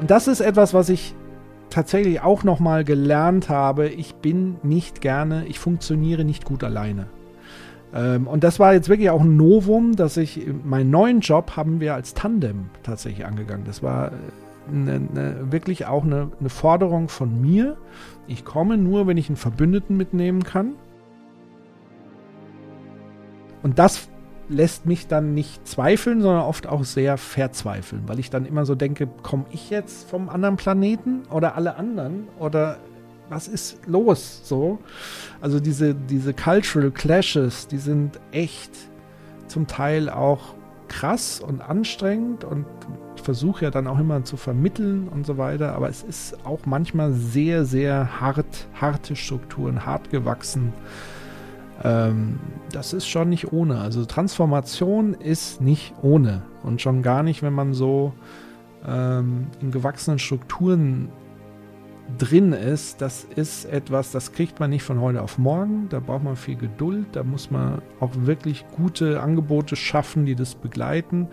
Und das ist etwas, was ich tatsächlich auch nochmal gelernt habe. Ich bin nicht gerne, ich funktioniere nicht gut alleine. Ähm, und das war jetzt wirklich auch ein Novum, dass ich meinen neuen Job haben wir als Tandem tatsächlich angegangen. Das war eine, eine, wirklich auch eine, eine Forderung von mir. Ich komme nur, wenn ich einen Verbündeten mitnehmen kann. Und das lässt mich dann nicht zweifeln, sondern oft auch sehr verzweifeln, weil ich dann immer so denke, komme ich jetzt vom anderen Planeten oder alle anderen oder was ist los so? Also diese, diese Cultural Clashes, die sind echt zum Teil auch krass und anstrengend und ich versuche ja dann auch immer zu vermitteln und so weiter, aber es ist auch manchmal sehr, sehr hart, harte Strukturen, hart gewachsen. Ähm, das ist schon nicht ohne. Also Transformation ist nicht ohne und schon gar nicht, wenn man so ähm, in gewachsenen Strukturen drin ist, das ist etwas, das kriegt man nicht von heute auf morgen. Da braucht man viel Geduld. Da muss man auch wirklich gute Angebote schaffen, die das begleiten.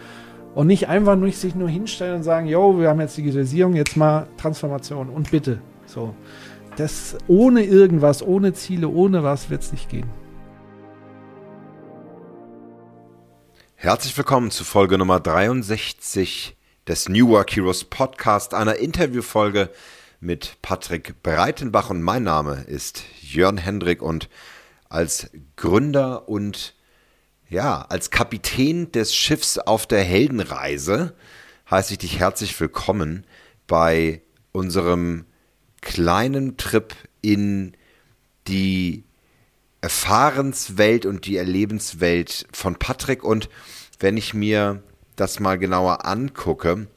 Und nicht einfach nur sich nur hinstellen und sagen, yo, wir haben jetzt Digitalisierung, jetzt mal Transformation und bitte. So. Das ohne irgendwas, ohne Ziele, ohne was wird es nicht gehen. Herzlich willkommen zu Folge Nummer 63 des New Work Heroes Podcast, einer Interviewfolge mit Patrick Breitenbach. Und mein Name ist Jörn Hendrik und als Gründer und ja, als Kapitän des Schiffs auf der Heldenreise heiße ich dich herzlich willkommen bei unserem kleinen Trip in die Erfahrenswelt und die Erlebenswelt von Patrick. Und wenn ich mir das mal genauer angucke,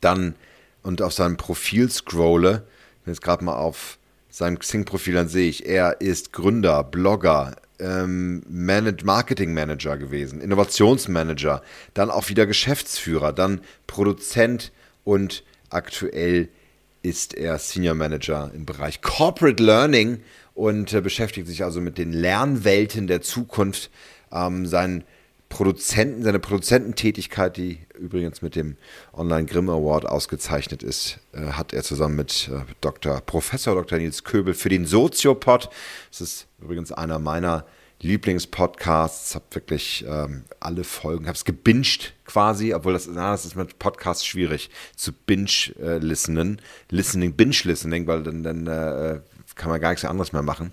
dann und auf seinem Profil scrolle, jetzt gerade mal auf seinem Xing-Profil, dann sehe ich, er ist Gründer, Blogger, ähm, Marketing Manager gewesen, Innovationsmanager, dann auch wieder Geschäftsführer, dann Produzent und aktuell ist er Senior Manager im Bereich Corporate Learning und äh, beschäftigt sich also mit den Lernwelten der Zukunft. Ähm, sein Produzenten, seine Produzententätigkeit, die übrigens mit dem Online Grimm Award ausgezeichnet ist, äh, hat er zusammen mit äh, Dr. Professor Dr. Nils Köbel für den Soziopod. Das ist übrigens einer meiner Lieblingspodcasts. Habe wirklich ähm, alle Folgen, habe es gebinged quasi, obwohl das, na, das ist mit Podcasts schwierig zu binge-listenen, äh, listening, binge-listening, weil dann, dann äh, kann man gar nichts anderes mehr machen.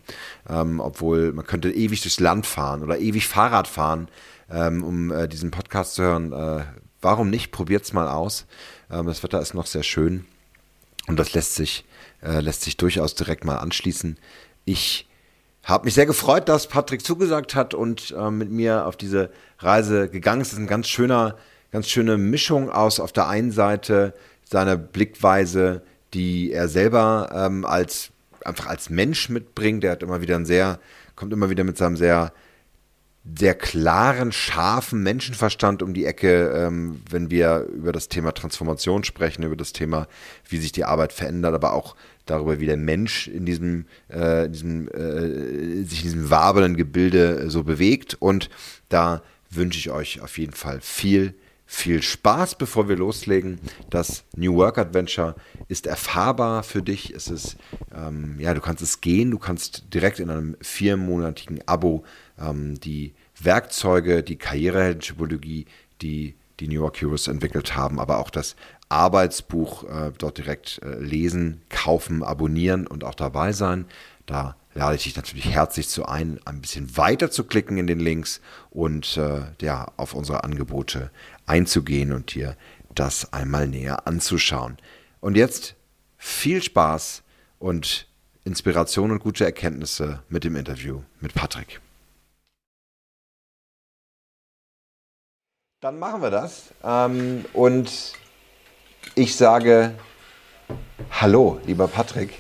Ähm, obwohl man könnte ewig durchs Land fahren oder ewig Fahrrad fahren, ähm, um äh, diesen Podcast zu hören. Äh, warum nicht? Probiert es mal aus. Ähm, das Wetter ist noch sehr schön und das lässt sich, äh, lässt sich durchaus direkt mal anschließen. Ich habe mich sehr gefreut, dass Patrick zugesagt hat und äh, mit mir auf diese Reise gegangen ist. Es ist eine ganz schöner, ganz schöne Mischung aus auf der einen Seite seiner Blickweise, die er selber ähm, als einfach als Mensch mitbringt. Der hat immer wieder ein sehr, kommt immer wieder mit seinem sehr, sehr klaren, scharfen Menschenverstand um die Ecke, ähm, wenn wir über das Thema Transformation sprechen, über das Thema, wie sich die Arbeit verändert, aber auch darüber, wie der Mensch in diesem, äh, diesem äh, sich in diesem wabelnden Gebilde so bewegt. Und da wünsche ich euch auf jeden Fall viel viel Spaß, bevor wir loslegen. Das New Work Adventure ist erfahrbar für dich. Es ist, ähm, ja, du kannst es gehen, du kannst direkt in einem viermonatigen Abo ähm, die Werkzeuge, die Karrieretypologie, die die New York Heroes entwickelt haben, aber auch das Arbeitsbuch äh, dort direkt äh, lesen, kaufen, abonnieren und auch dabei sein. Da lade ich dich natürlich herzlich zu ein, ein bisschen weiter zu klicken in den Links und äh, ja, auf unsere Angebote einzugehen und dir das einmal näher anzuschauen. Und jetzt viel Spaß und Inspiration und gute Erkenntnisse mit dem Interview mit Patrick. Dann machen wir das. Ähm, und ich sage Hallo, lieber Patrick.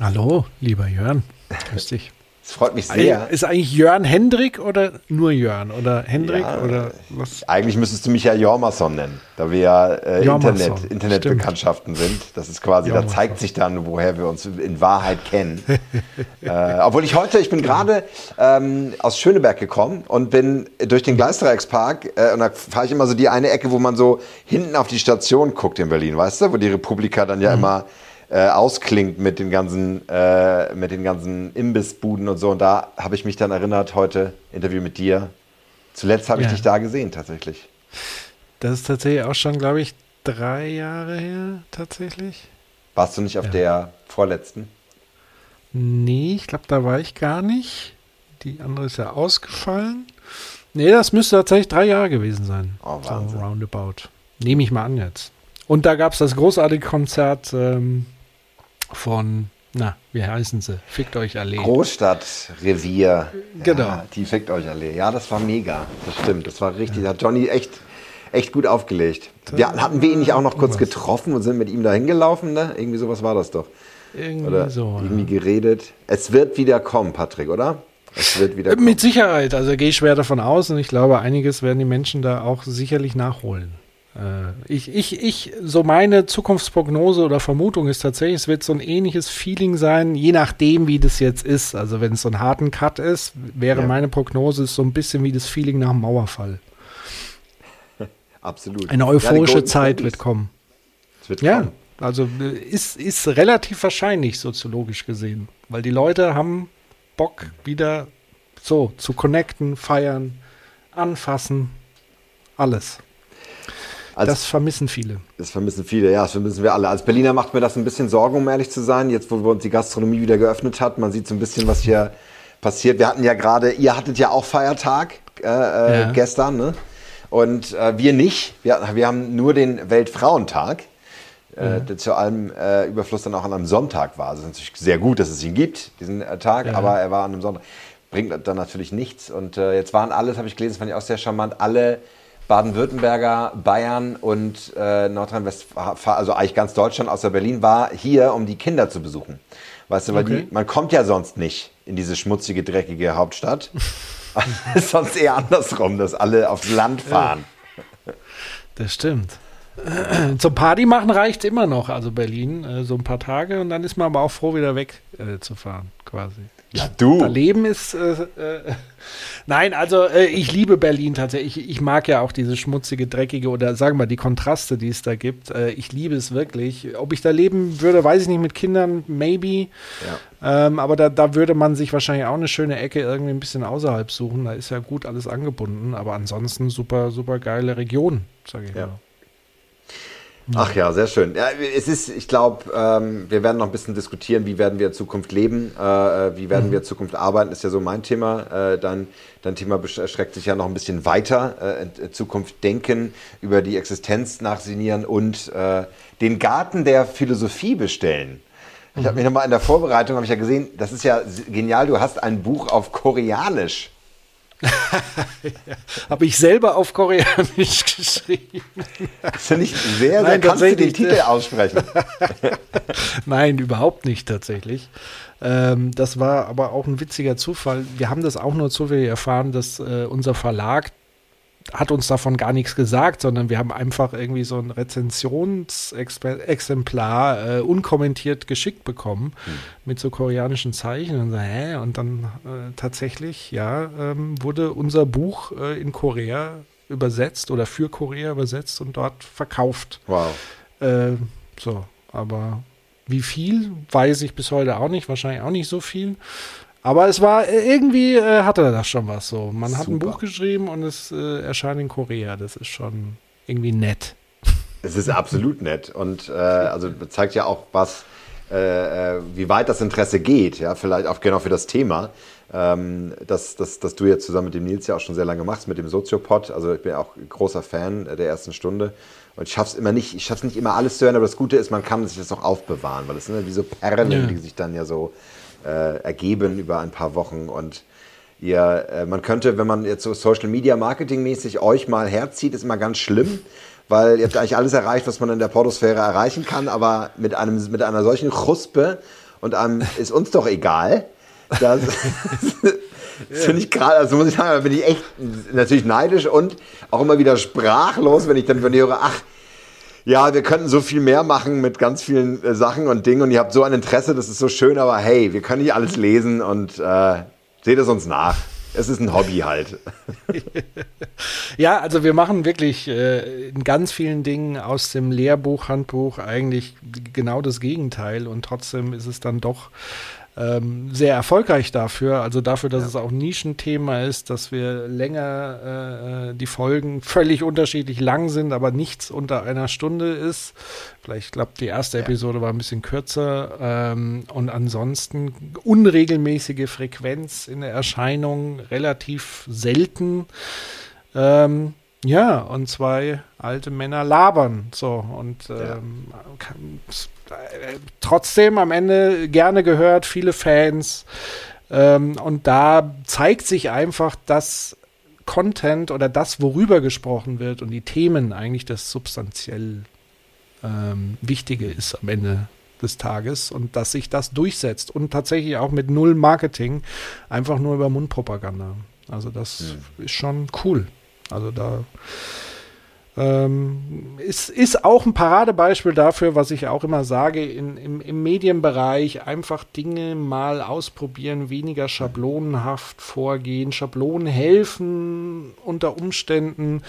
Hallo, lieber Jörn. Grüß dich. Es freut mich sehr. Ist eigentlich Jörn Hendrik oder nur Jörn? Oder Hendrik ja, oder was? Eigentlich müsstest du mich ja Jormason nennen, da wir ja äh, Internet, Internetbekanntschaften sind. Das ist quasi, Jormason. da zeigt sich dann, woher wir uns in Wahrheit kennen. äh, obwohl ich heute, ich bin genau. gerade ähm, aus Schöneberg gekommen und bin durch den Gleisdreieckspark äh, und da fahre ich immer so die eine Ecke, wo man so hinten auf die Station guckt in Berlin, weißt du, wo die Republika dann ja mhm. immer äh, ausklingt mit den ganzen, äh, mit den ganzen Imbissbuden und so. Und da habe ich mich dann erinnert, heute Interview mit dir. Zuletzt habe ja. ich dich da gesehen, tatsächlich. Das ist tatsächlich auch schon, glaube ich, drei Jahre her, tatsächlich. Warst du nicht auf ja. der vorletzten? Nee, ich glaube, da war ich gar nicht. Die andere ist ja ausgefallen. Nee, das müsste tatsächlich drei Jahre gewesen sein. Oh, Wahnsinn. So roundabout. Nehme ich mal an jetzt. Und da gab es das großartige Konzert ähm, von, na, wie heißen sie? Fickt euch alle. Großstadtrevier. Genau. Ja, die Fickt euch alle. Ja, das war mega. Das stimmt. Das war richtig. Ja. Da hat Johnny echt, echt gut aufgelegt. Wir, hatten wir ihn nicht auch noch kurz getroffen und sind mit ihm da hingelaufen? Ne? Irgendwie sowas war das doch. Irgendwie oder so. Irgendwie ja. geredet. Es wird wieder kommen, Patrick, oder? Es wird wieder kommen. Mit Sicherheit. Also gehe ich schwer davon aus und ich glaube, einiges werden die Menschen da auch sicherlich nachholen. Äh, ich, ich, ich, so meine Zukunftsprognose oder Vermutung ist tatsächlich, es wird so ein ähnliches Feeling sein, je nachdem, wie das jetzt ist. Also wenn es so ein harten Cut ist, wäre ja. meine Prognose so ein bisschen wie das Feeling nach dem Mauerfall. Absolut. Eine euphorische ja, Zeit wird kommen. Es wird ja, kommen. also äh, ist, ist relativ wahrscheinlich soziologisch gesehen, weil die Leute haben Bock wieder so zu connecten, feiern, anfassen, alles. Als, das vermissen viele. Das vermissen viele, ja, das vermissen wir alle. Als Berliner macht mir das ein bisschen Sorgen, um ehrlich zu sein. Jetzt, wo wir uns die Gastronomie wieder geöffnet hat, man sieht so ein bisschen, was hier passiert. Wir hatten ja gerade, ihr hattet ja auch Feiertag äh, äh, ja. gestern, ne? Und äh, wir nicht. Wir, wir haben nur den Weltfrauentag, äh, mhm. der zu allem äh, Überfluss dann auch an einem Sonntag war. Also ist natürlich sehr gut, dass es ihn gibt, diesen äh, Tag, ja. aber er war an einem Sonntag. Bringt dann natürlich nichts. Und jetzt waren alles, habe ich gelesen, fand ich auch sehr charmant, alle Baden-Württemberger, Bayern und äh, Nordrhein-Westfalen, also eigentlich ganz Deutschland außer Berlin, war hier, um die Kinder zu besuchen. Weißt du, weil okay. die, man kommt ja sonst nicht in diese schmutzige, dreckige Hauptstadt. ist sonst eher andersrum, dass alle aufs Land fahren. Das stimmt. Zum Party machen reicht immer noch, also Berlin, äh, so ein paar Tage und dann ist man aber auch froh, wieder weg äh, zu fahren, quasi. Ja, du. Da Leben ist. Äh, äh, nein, also äh, ich liebe Berlin tatsächlich. Ich, ich, mag ja auch diese schmutzige, dreckige oder sagen wir die Kontraste, die es da gibt. Äh, ich liebe es wirklich. Ob ich da leben würde, weiß ich nicht, mit Kindern, maybe. Ja. Ähm, aber da, da würde man sich wahrscheinlich auch eine schöne Ecke irgendwie ein bisschen außerhalb suchen. Da ist ja gut alles angebunden. Aber ansonsten super, super geile Region, sage ich ja. mal. Ach ja, sehr schön. Ja, es ist, ich glaube, ähm, wir werden noch ein bisschen diskutieren, wie werden wir in Zukunft leben, äh, äh wie werden mhm. wir in Zukunft arbeiten, ist ja so mein Thema. Äh, dein, dein Thema erschreckt sich ja noch ein bisschen weiter. Äh, in Zukunft denken, über die Existenz nachsinieren und äh, den Garten der Philosophie bestellen. Ich habe mhm. mich nochmal in der Vorbereitung, habe ich ja gesehen, das ist ja genial, du hast ein Buch auf Koreanisch ja, Habe ich selber auf Koreanisch geschrieben. Das finde ich sehr, sehr. Nein, kannst du den Titel aussprechen? Nein, überhaupt nicht tatsächlich. Ähm, das war aber auch ein witziger Zufall. Wir haben das auch nur zufällig erfahren, dass äh, unser Verlag hat uns davon gar nichts gesagt, sondern wir haben einfach irgendwie so ein Rezensionsexemplar äh, unkommentiert geschickt bekommen hm. mit so koreanischen Zeichen und, so, hä? und dann äh, tatsächlich, ja, ähm, wurde unser Buch äh, in Korea übersetzt oder für Korea übersetzt und dort verkauft. Wow. Äh, so, aber wie viel, weiß ich bis heute auch nicht, wahrscheinlich auch nicht so viel. Aber es war äh, irgendwie äh, hatte er das schon was so. Man Super. hat ein Buch geschrieben und es äh, erscheint in Korea. Das ist schon irgendwie nett. Es ist absolut nett und äh, also zeigt ja auch was, äh, äh, wie weit das Interesse geht. Ja, vielleicht auch genau für das Thema. Ähm, dass, dass, dass du jetzt zusammen mit dem Nils ja auch schon sehr lange machst, mit dem Soziopod. Also ich bin auch großer Fan der ersten Stunde. Und ich schaff's immer nicht, ich schaff's nicht immer alles zu hören, aber das Gute ist, man kann sich das auch aufbewahren, weil das sind ja wie so Perlen, ja. die sich dann ja so äh, ergeben über ein paar Wochen. Und ihr, äh, man könnte, wenn man jetzt so Social Media Marketing mäßig euch mal herzieht, ist immer ganz schlimm, weil ihr habt eigentlich alles erreicht, was man in der Portosphäre erreichen kann, aber mit einem, mit einer solchen Chuspe und einem ist uns doch egal, Das, das finde ich gerade, also muss ich sagen, da bin ich echt natürlich neidisch und auch immer wieder sprachlos, wenn ich dann höre, ach, ja, wir könnten so viel mehr machen mit ganz vielen äh, Sachen und Dingen und ihr habt so ein Interesse, das ist so schön, aber hey, wir können nicht alles lesen und äh, seht es uns nach. Es ist ein Hobby halt. ja, also wir machen wirklich äh, in ganz vielen Dingen aus dem Lehrbuch, Handbuch eigentlich genau das Gegenteil und trotzdem ist es dann doch ähm, sehr erfolgreich dafür. Also dafür, dass ja. es auch Nischenthema ist, dass wir länger äh, äh, die Folgen völlig unterschiedlich lang sind, aber nichts unter einer Stunde ist. Vielleicht, glaube die erste Episode war ein bisschen kürzer. Ähm, und ansonsten unregelmäßige Frequenz in der Erscheinung, relativ selten. Ähm, ja, und zwei alte Männer labern. So, und ähm, ja. Trotzdem am Ende gerne gehört, viele Fans. Ähm, und da zeigt sich einfach, dass Content oder das, worüber gesprochen wird und die Themen eigentlich das substanziell ähm, Wichtige ist am Ende des Tages und dass sich das durchsetzt und tatsächlich auch mit null Marketing, einfach nur über Mundpropaganda. Also das mhm. ist schon cool. Also da ähm, ist, ist auch ein Paradebeispiel dafür, was ich auch immer sage, in, im, im Medienbereich einfach Dinge mal ausprobieren, weniger schablonenhaft vorgehen. Schablonen helfen unter Umständen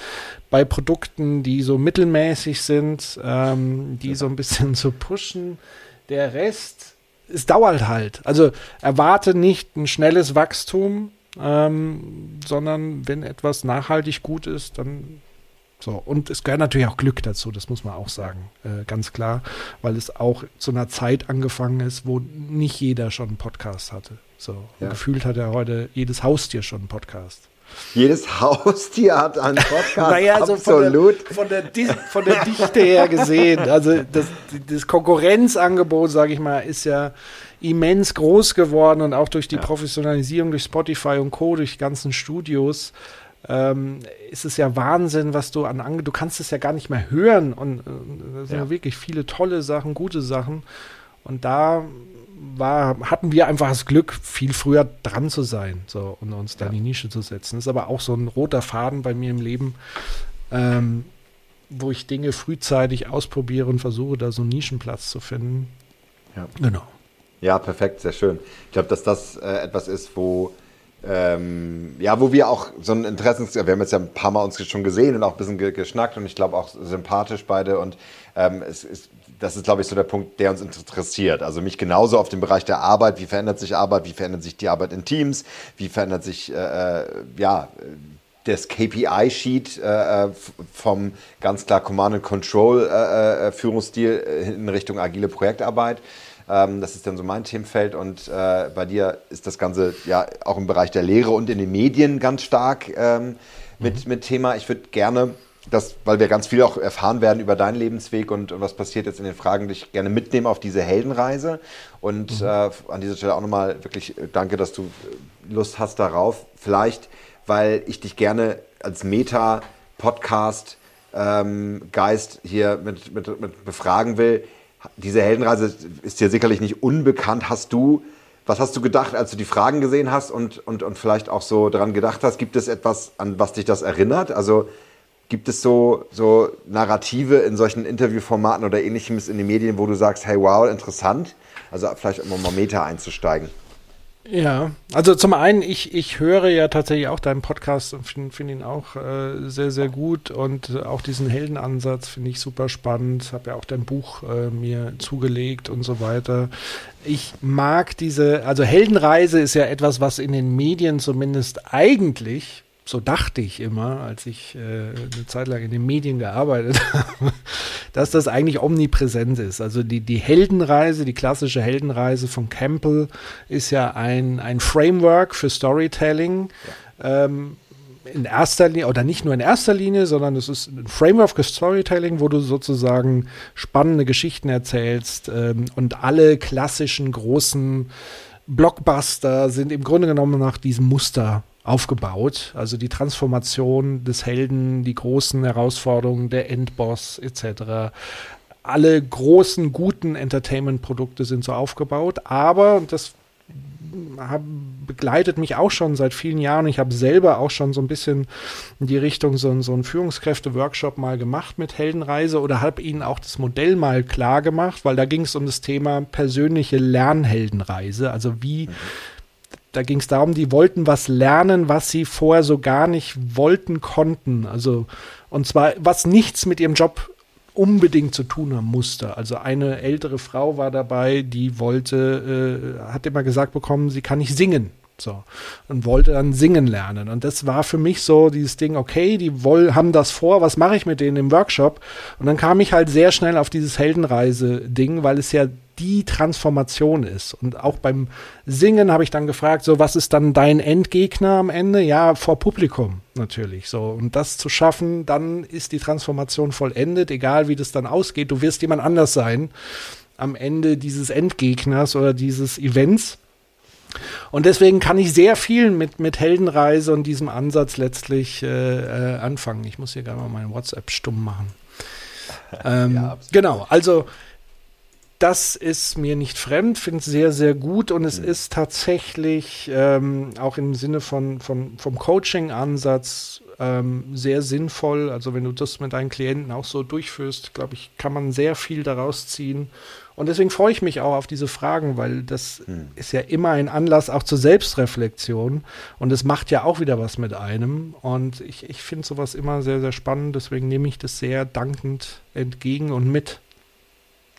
bei Produkten, die so mittelmäßig sind, ähm, die so ein bisschen zu pushen. Der Rest, es dauert halt. Also erwarte nicht ein schnelles Wachstum, ähm, sondern wenn etwas nachhaltig gut ist, dann so. Und es gehört natürlich auch Glück dazu, das muss man auch sagen, äh, ganz klar, weil es auch zu einer Zeit angefangen ist, wo nicht jeder schon einen Podcast hatte. So. Ja. gefühlt hat er heute jedes Haustier schon einen Podcast. Jedes Haustier hat einen Podcast. naja, also absolut. Von der, von, der, von der Dichte her gesehen. Also das, das Konkurrenzangebot, sage ich mal, ist ja immens groß geworden und auch durch die ja. Professionalisierung durch Spotify und Co., durch die ganzen Studios, ähm, ist es ja Wahnsinn, was du an Ange du kannst es ja gar nicht mehr hören und äh, sind ja. wirklich viele tolle Sachen, gute Sachen und da war, hatten wir einfach das Glück, viel früher dran zu sein so, und uns da in die Nische zu setzen. Das ist aber auch so ein roter Faden bei mir im Leben, ähm, wo ich Dinge frühzeitig ausprobiere und versuche, da so einen Nischenplatz zu finden. Ja. Genau. Ja, perfekt, sehr schön. Ich glaube, dass das äh, etwas ist, wo ähm, ja, wo wir auch so ein Interessens, wir haben jetzt ja ein paar Mal uns schon gesehen und auch ein bisschen ge geschnackt und ich glaube auch sympathisch beide und ähm, es ist, das ist, glaube ich, so der Punkt, der uns interessiert. Also mich genauso auf dem Bereich der Arbeit, wie verändert sich Arbeit, wie verändert sich die Arbeit in Teams, wie verändert sich, äh, äh ja, das KPI-Sheet äh, vom ganz klar Command and Control äh, äh Führungsstil in Richtung agile Projektarbeit. Ähm, das ist dann so mein Themenfeld und äh, bei dir ist das Ganze ja auch im Bereich der Lehre und in den Medien ganz stark ähm, mit, mhm. mit Thema. Ich würde gerne das, weil wir ganz viel auch erfahren werden über deinen Lebensweg und, und was passiert jetzt in den Fragen, dich gerne mitnehmen auf diese Heldenreise. Und mhm. äh, an dieser Stelle auch nochmal wirklich äh, danke, dass du äh, Lust hast darauf. Vielleicht, weil ich dich gerne als Meta-Podcast ähm, Geist hier mit, mit, mit befragen will diese Heldenreise ist dir sicherlich nicht unbekannt. Hast du, was hast du gedacht, als du die Fragen gesehen hast und, und, und vielleicht auch so daran gedacht hast? Gibt es etwas, an was dich das erinnert? Also gibt es so, so Narrative in solchen Interviewformaten oder ähnlichem in den Medien, wo du sagst, hey, wow, interessant? Also vielleicht um mal Meter einzusteigen. Ja, also zum einen, ich, ich höre ja tatsächlich auch deinen Podcast und finde find ihn auch äh, sehr, sehr gut und auch diesen Heldenansatz finde ich super spannend. Habe ja auch dein Buch äh, mir zugelegt und so weiter. Ich mag diese, also Heldenreise ist ja etwas, was in den Medien zumindest eigentlich so dachte ich immer, als ich äh, eine Zeit lang in den Medien gearbeitet habe, dass das eigentlich omnipräsent ist. Also die, die Heldenreise, die klassische Heldenreise von Campbell ist ja ein, ein Framework für Storytelling. Ja. Ähm, in erster Linie, oder nicht nur in erster Linie, sondern es ist ein Framework für Storytelling, wo du sozusagen spannende Geschichten erzählst ähm, und alle klassischen großen Blockbuster sind im Grunde genommen nach diesem Muster aufgebaut. Also die Transformation des Helden, die großen Herausforderungen, der Endboss etc. Alle großen, guten Entertainment-Produkte sind so aufgebaut. Aber, und das hab, begleitet mich auch schon seit vielen Jahren. Ich habe selber auch schon so ein bisschen in die Richtung so, so einen Führungskräfte-Workshop mal gemacht mit Heldenreise oder habe ihnen auch das Modell mal klar gemacht, weil da ging es um das Thema persönliche Lernheldenreise. Also wie, mhm. Da ging es darum, die wollten was lernen, was sie vorher so gar nicht wollten, konnten. Also, und zwar, was nichts mit ihrem Job unbedingt zu tun haben musste. Also eine ältere Frau war dabei, die wollte, äh, hat immer gesagt bekommen, sie kann nicht singen. So. Und wollte dann singen lernen. Und das war für mich so dieses Ding, okay, die woll, haben das vor, was mache ich mit denen im Workshop? Und dann kam ich halt sehr schnell auf dieses Heldenreise-Ding, weil es ja die Transformation ist. Und auch beim Singen habe ich dann gefragt, so, was ist dann dein Endgegner am Ende? Ja, vor Publikum natürlich. So. Und das zu schaffen, dann ist die Transformation vollendet, egal wie das dann ausgeht. Du wirst jemand anders sein am Ende dieses Endgegners oder dieses Events. Und deswegen kann ich sehr viel mit, mit Heldenreise und diesem Ansatz letztlich äh, äh, anfangen. Ich muss hier gerade mal meinen WhatsApp stumm machen. Ähm, ja, genau, also das ist mir nicht fremd, finde es sehr, sehr gut und es mhm. ist tatsächlich ähm, auch im Sinne von, von, vom Coaching-Ansatz ähm, sehr sinnvoll. Also wenn du das mit deinen Klienten auch so durchführst, glaube ich, kann man sehr viel daraus ziehen und deswegen freue ich mich auch auf diese Fragen, weil das hm. ist ja immer ein Anlass auch zur Selbstreflexion. Und es macht ja auch wieder was mit einem. Und ich, ich finde sowas immer sehr, sehr spannend. Deswegen nehme ich das sehr dankend entgegen und mit.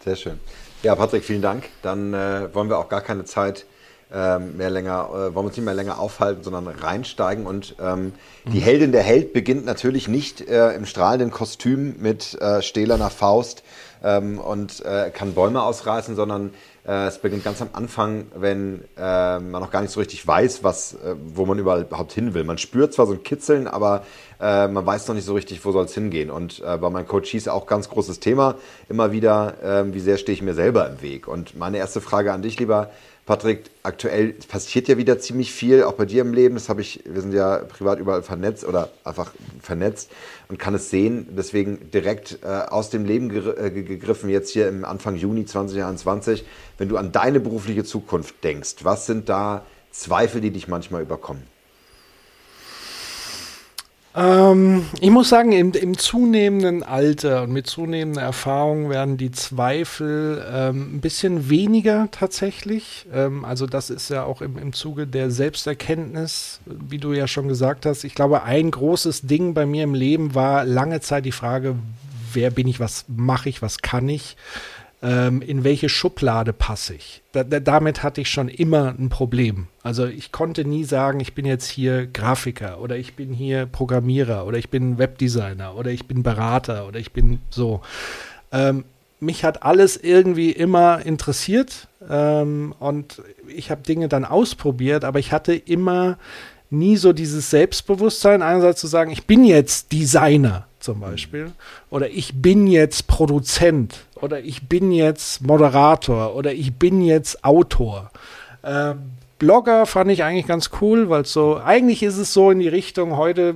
Sehr schön. Ja, Patrick, vielen Dank. Dann äh, wollen wir auch gar keine Zeit ähm, mehr länger, äh, wollen uns nicht mehr länger aufhalten, sondern reinsteigen. Und ähm, mhm. die Heldin der Held beginnt natürlich nicht äh, im strahlenden Kostüm mit äh, stählerner Faust ähm, und äh, kann Bäume ausreißen, sondern äh, es beginnt ganz am Anfang, wenn äh, man noch gar nicht so richtig weiß, was, äh, wo man überhaupt hin will. Man spürt zwar so ein Kitzeln, aber äh, man weiß noch nicht so richtig, wo soll es hingehen. Und äh, bei meinen Coaches auch ganz großes Thema immer wieder, äh, wie sehr stehe ich mir selber im Weg. Und meine erste Frage an dich, lieber Patrick, aktuell passiert ja wieder ziemlich viel, auch bei dir im Leben. Das habe ich, wir sind ja privat überall vernetzt oder einfach vernetzt und kann es sehen. Deswegen direkt äh, aus dem Leben äh, gegriffen, jetzt hier im Anfang Juni 2021. Wenn du an deine berufliche Zukunft denkst, was sind da Zweifel, die dich manchmal überkommen? Ähm, ich muss sagen, im, im, zunehmenden Alter und mit zunehmender Erfahrung werden die Zweifel ähm, ein bisschen weniger tatsächlich. Ähm, also das ist ja auch im, im Zuge der Selbsterkenntnis, wie du ja schon gesagt hast. Ich glaube, ein großes Ding bei mir im Leben war lange Zeit die Frage, wer bin ich, was mache ich, was kann ich ähm, in welche Schublade passe ich. Da, da, damit hatte ich schon immer ein Problem. Also ich konnte nie sagen, ich bin jetzt hier Grafiker oder ich bin hier Programmierer oder ich bin Webdesigner oder ich bin Berater oder ich bin so. Ähm, mich hat alles irgendwie immer interessiert ähm, und ich habe Dinge dann ausprobiert, aber ich hatte immer nie so dieses Selbstbewusstsein, einerseits zu sagen, ich bin jetzt Designer zum Beispiel, oder ich bin jetzt Produzent, oder ich bin jetzt Moderator, oder ich bin jetzt Autor. Äh, Blogger fand ich eigentlich ganz cool, weil so, eigentlich ist es so in die Richtung, heute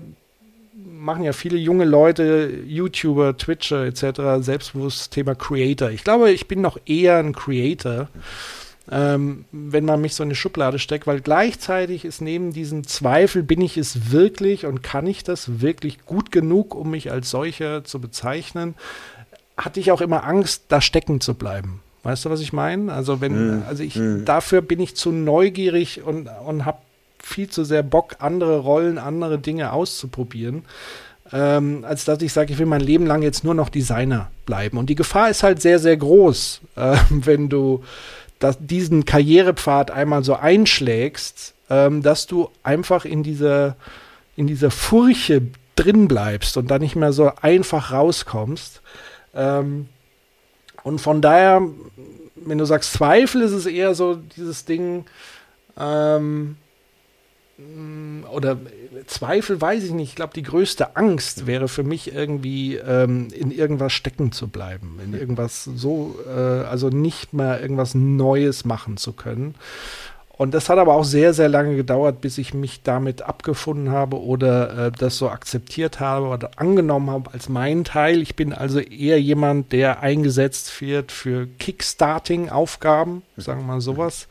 machen ja viele junge Leute, YouTuber, Twitcher etc., selbstbewusst Thema Creator. Ich glaube, ich bin noch eher ein Creator. Mhm ähm, wenn man mich so in eine Schublade steckt, weil gleichzeitig ist neben diesem Zweifel, bin ich es wirklich und kann ich das wirklich gut genug, um mich als solcher zu bezeichnen, hatte ich auch immer Angst, da stecken zu bleiben. Weißt du, was ich meine? Also wenn, mm, also ich, mm. dafür bin ich zu neugierig und, und habe viel zu sehr Bock, andere Rollen, andere Dinge auszuprobieren. Ähm, als dass ich sage, ich will mein Leben lang jetzt nur noch Designer bleiben. Und die Gefahr ist halt sehr, sehr groß, äh, wenn du dass diesen Karrierepfad einmal so einschlägst, ähm, dass du einfach in dieser, in dieser Furche drin bleibst und da nicht mehr so einfach rauskommst. Ähm, und von daher, wenn du sagst Zweifel, ist es eher so dieses Ding, ähm, oder Zweifel weiß ich nicht. Ich glaube, die größte Angst wäre für mich irgendwie ähm, in irgendwas stecken zu bleiben, in irgendwas so, äh, also nicht mehr irgendwas Neues machen zu können. Und das hat aber auch sehr, sehr lange gedauert, bis ich mich damit abgefunden habe oder äh, das so akzeptiert habe oder angenommen habe als mein Teil. Ich bin also eher jemand, der eingesetzt wird für Kickstarting-Aufgaben, sagen wir mal sowas.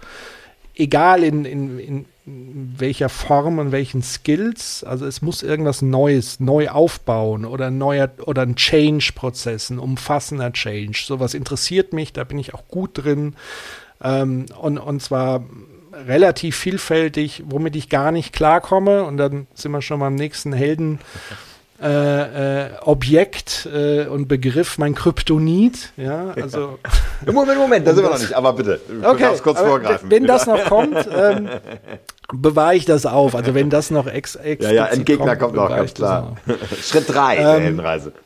egal in, in, in welcher Form und welchen Skills. Also es muss irgendwas Neues, neu aufbauen oder ein neuer oder ein Change-Prozess, ein umfassender Change. Sowas interessiert mich, da bin ich auch gut drin. Ähm, und, und zwar relativ vielfältig, womit ich gar nicht klarkomme. Und dann sind wir schon beim nächsten Helden. Äh, äh, Objekt äh, und Begriff mein Kryptonit. Ja, also. Moment, Moment, da sind wir noch nicht, aber bitte. Du okay, kurz vorgreifen. Wenn das noch kommt, ähm, bewahre ich das auf. Also wenn das noch ex, ex Ja, ja, ein Gegner kommt, kommt noch, ganz klar. Schritt drei ähm, der Heldenreise.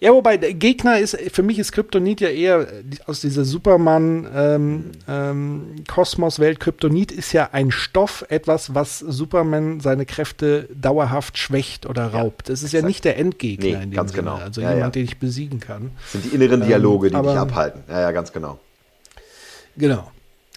Ja, wobei der Gegner ist, für mich ist Kryptonit ja eher aus dieser Superman-Kosmos-Welt. Ähm, ähm, Kryptonit ist ja ein Stoff, etwas, was Superman seine Kräfte dauerhaft schwächt oder raubt. Das ist ja nicht der Endgegner nee, in dem ganz Sinne. genau. Also ja, jemand, ja. den ich besiegen kann. Das sind die inneren Dialoge, die ähm, dich abhalten. Ja, ja, ganz genau. Genau.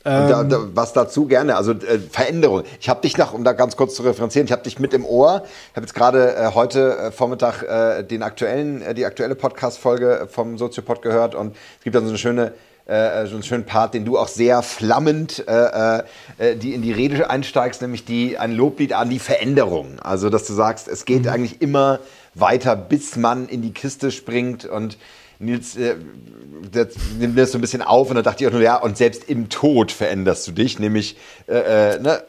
Da, da, was dazu gerne, also äh, Veränderung. Ich habe dich noch, um da ganz kurz zu referenzieren, ich habe dich mit im Ohr. Ich habe jetzt gerade äh, heute äh, Vormittag äh, den aktuellen, äh, die aktuelle Podcast-Folge vom Soziopod gehört und es gibt dann so eine schöne äh, so einen schönen Part, den du auch sehr flammend äh, äh, die in die Rede einsteigst, nämlich die ein Loblied an die Veränderung. Also dass du sagst, es geht mhm. eigentlich immer weiter, bis man in die Kiste springt und Nils äh, nimmt das so ein bisschen auf und dann dachte ich auch nur, ja, und selbst im Tod veränderst du dich, nämlich äh, äh, ne,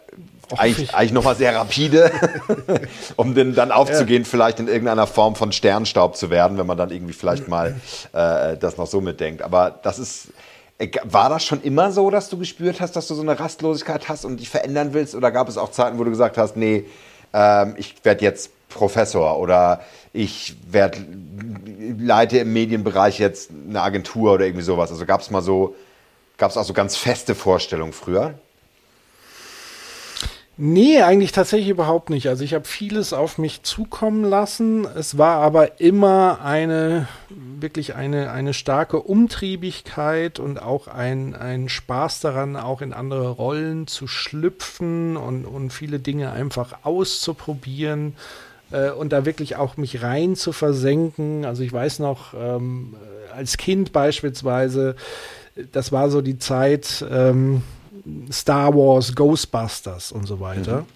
eigentlich, eigentlich nochmal sehr rapide, um dann, dann aufzugehen, ja. vielleicht in irgendeiner Form von Sternstaub zu werden, wenn man dann irgendwie vielleicht mal äh, das noch so mitdenkt. Aber das ist, äh, war das schon immer so, dass du gespürt hast, dass du so eine Rastlosigkeit hast und dich verändern willst? Oder gab es auch Zeiten, wo du gesagt hast, nee, ähm, ich werde jetzt Professor oder ich werd, leite im Medienbereich jetzt eine Agentur oder irgendwie sowas. Also gab es mal so, gab es auch so ganz feste Vorstellungen früher? Nee, eigentlich tatsächlich überhaupt nicht. Also ich habe vieles auf mich zukommen lassen. Es war aber immer eine, wirklich eine, eine starke Umtriebigkeit und auch ein, ein Spaß daran, auch in andere Rollen zu schlüpfen und, und viele Dinge einfach auszuprobieren äh, und da wirklich auch mich rein zu versenken. Also ich weiß noch, ähm, als Kind beispielsweise, das war so die Zeit ähm, Star Wars, Ghostbusters und so weiter. Mhm.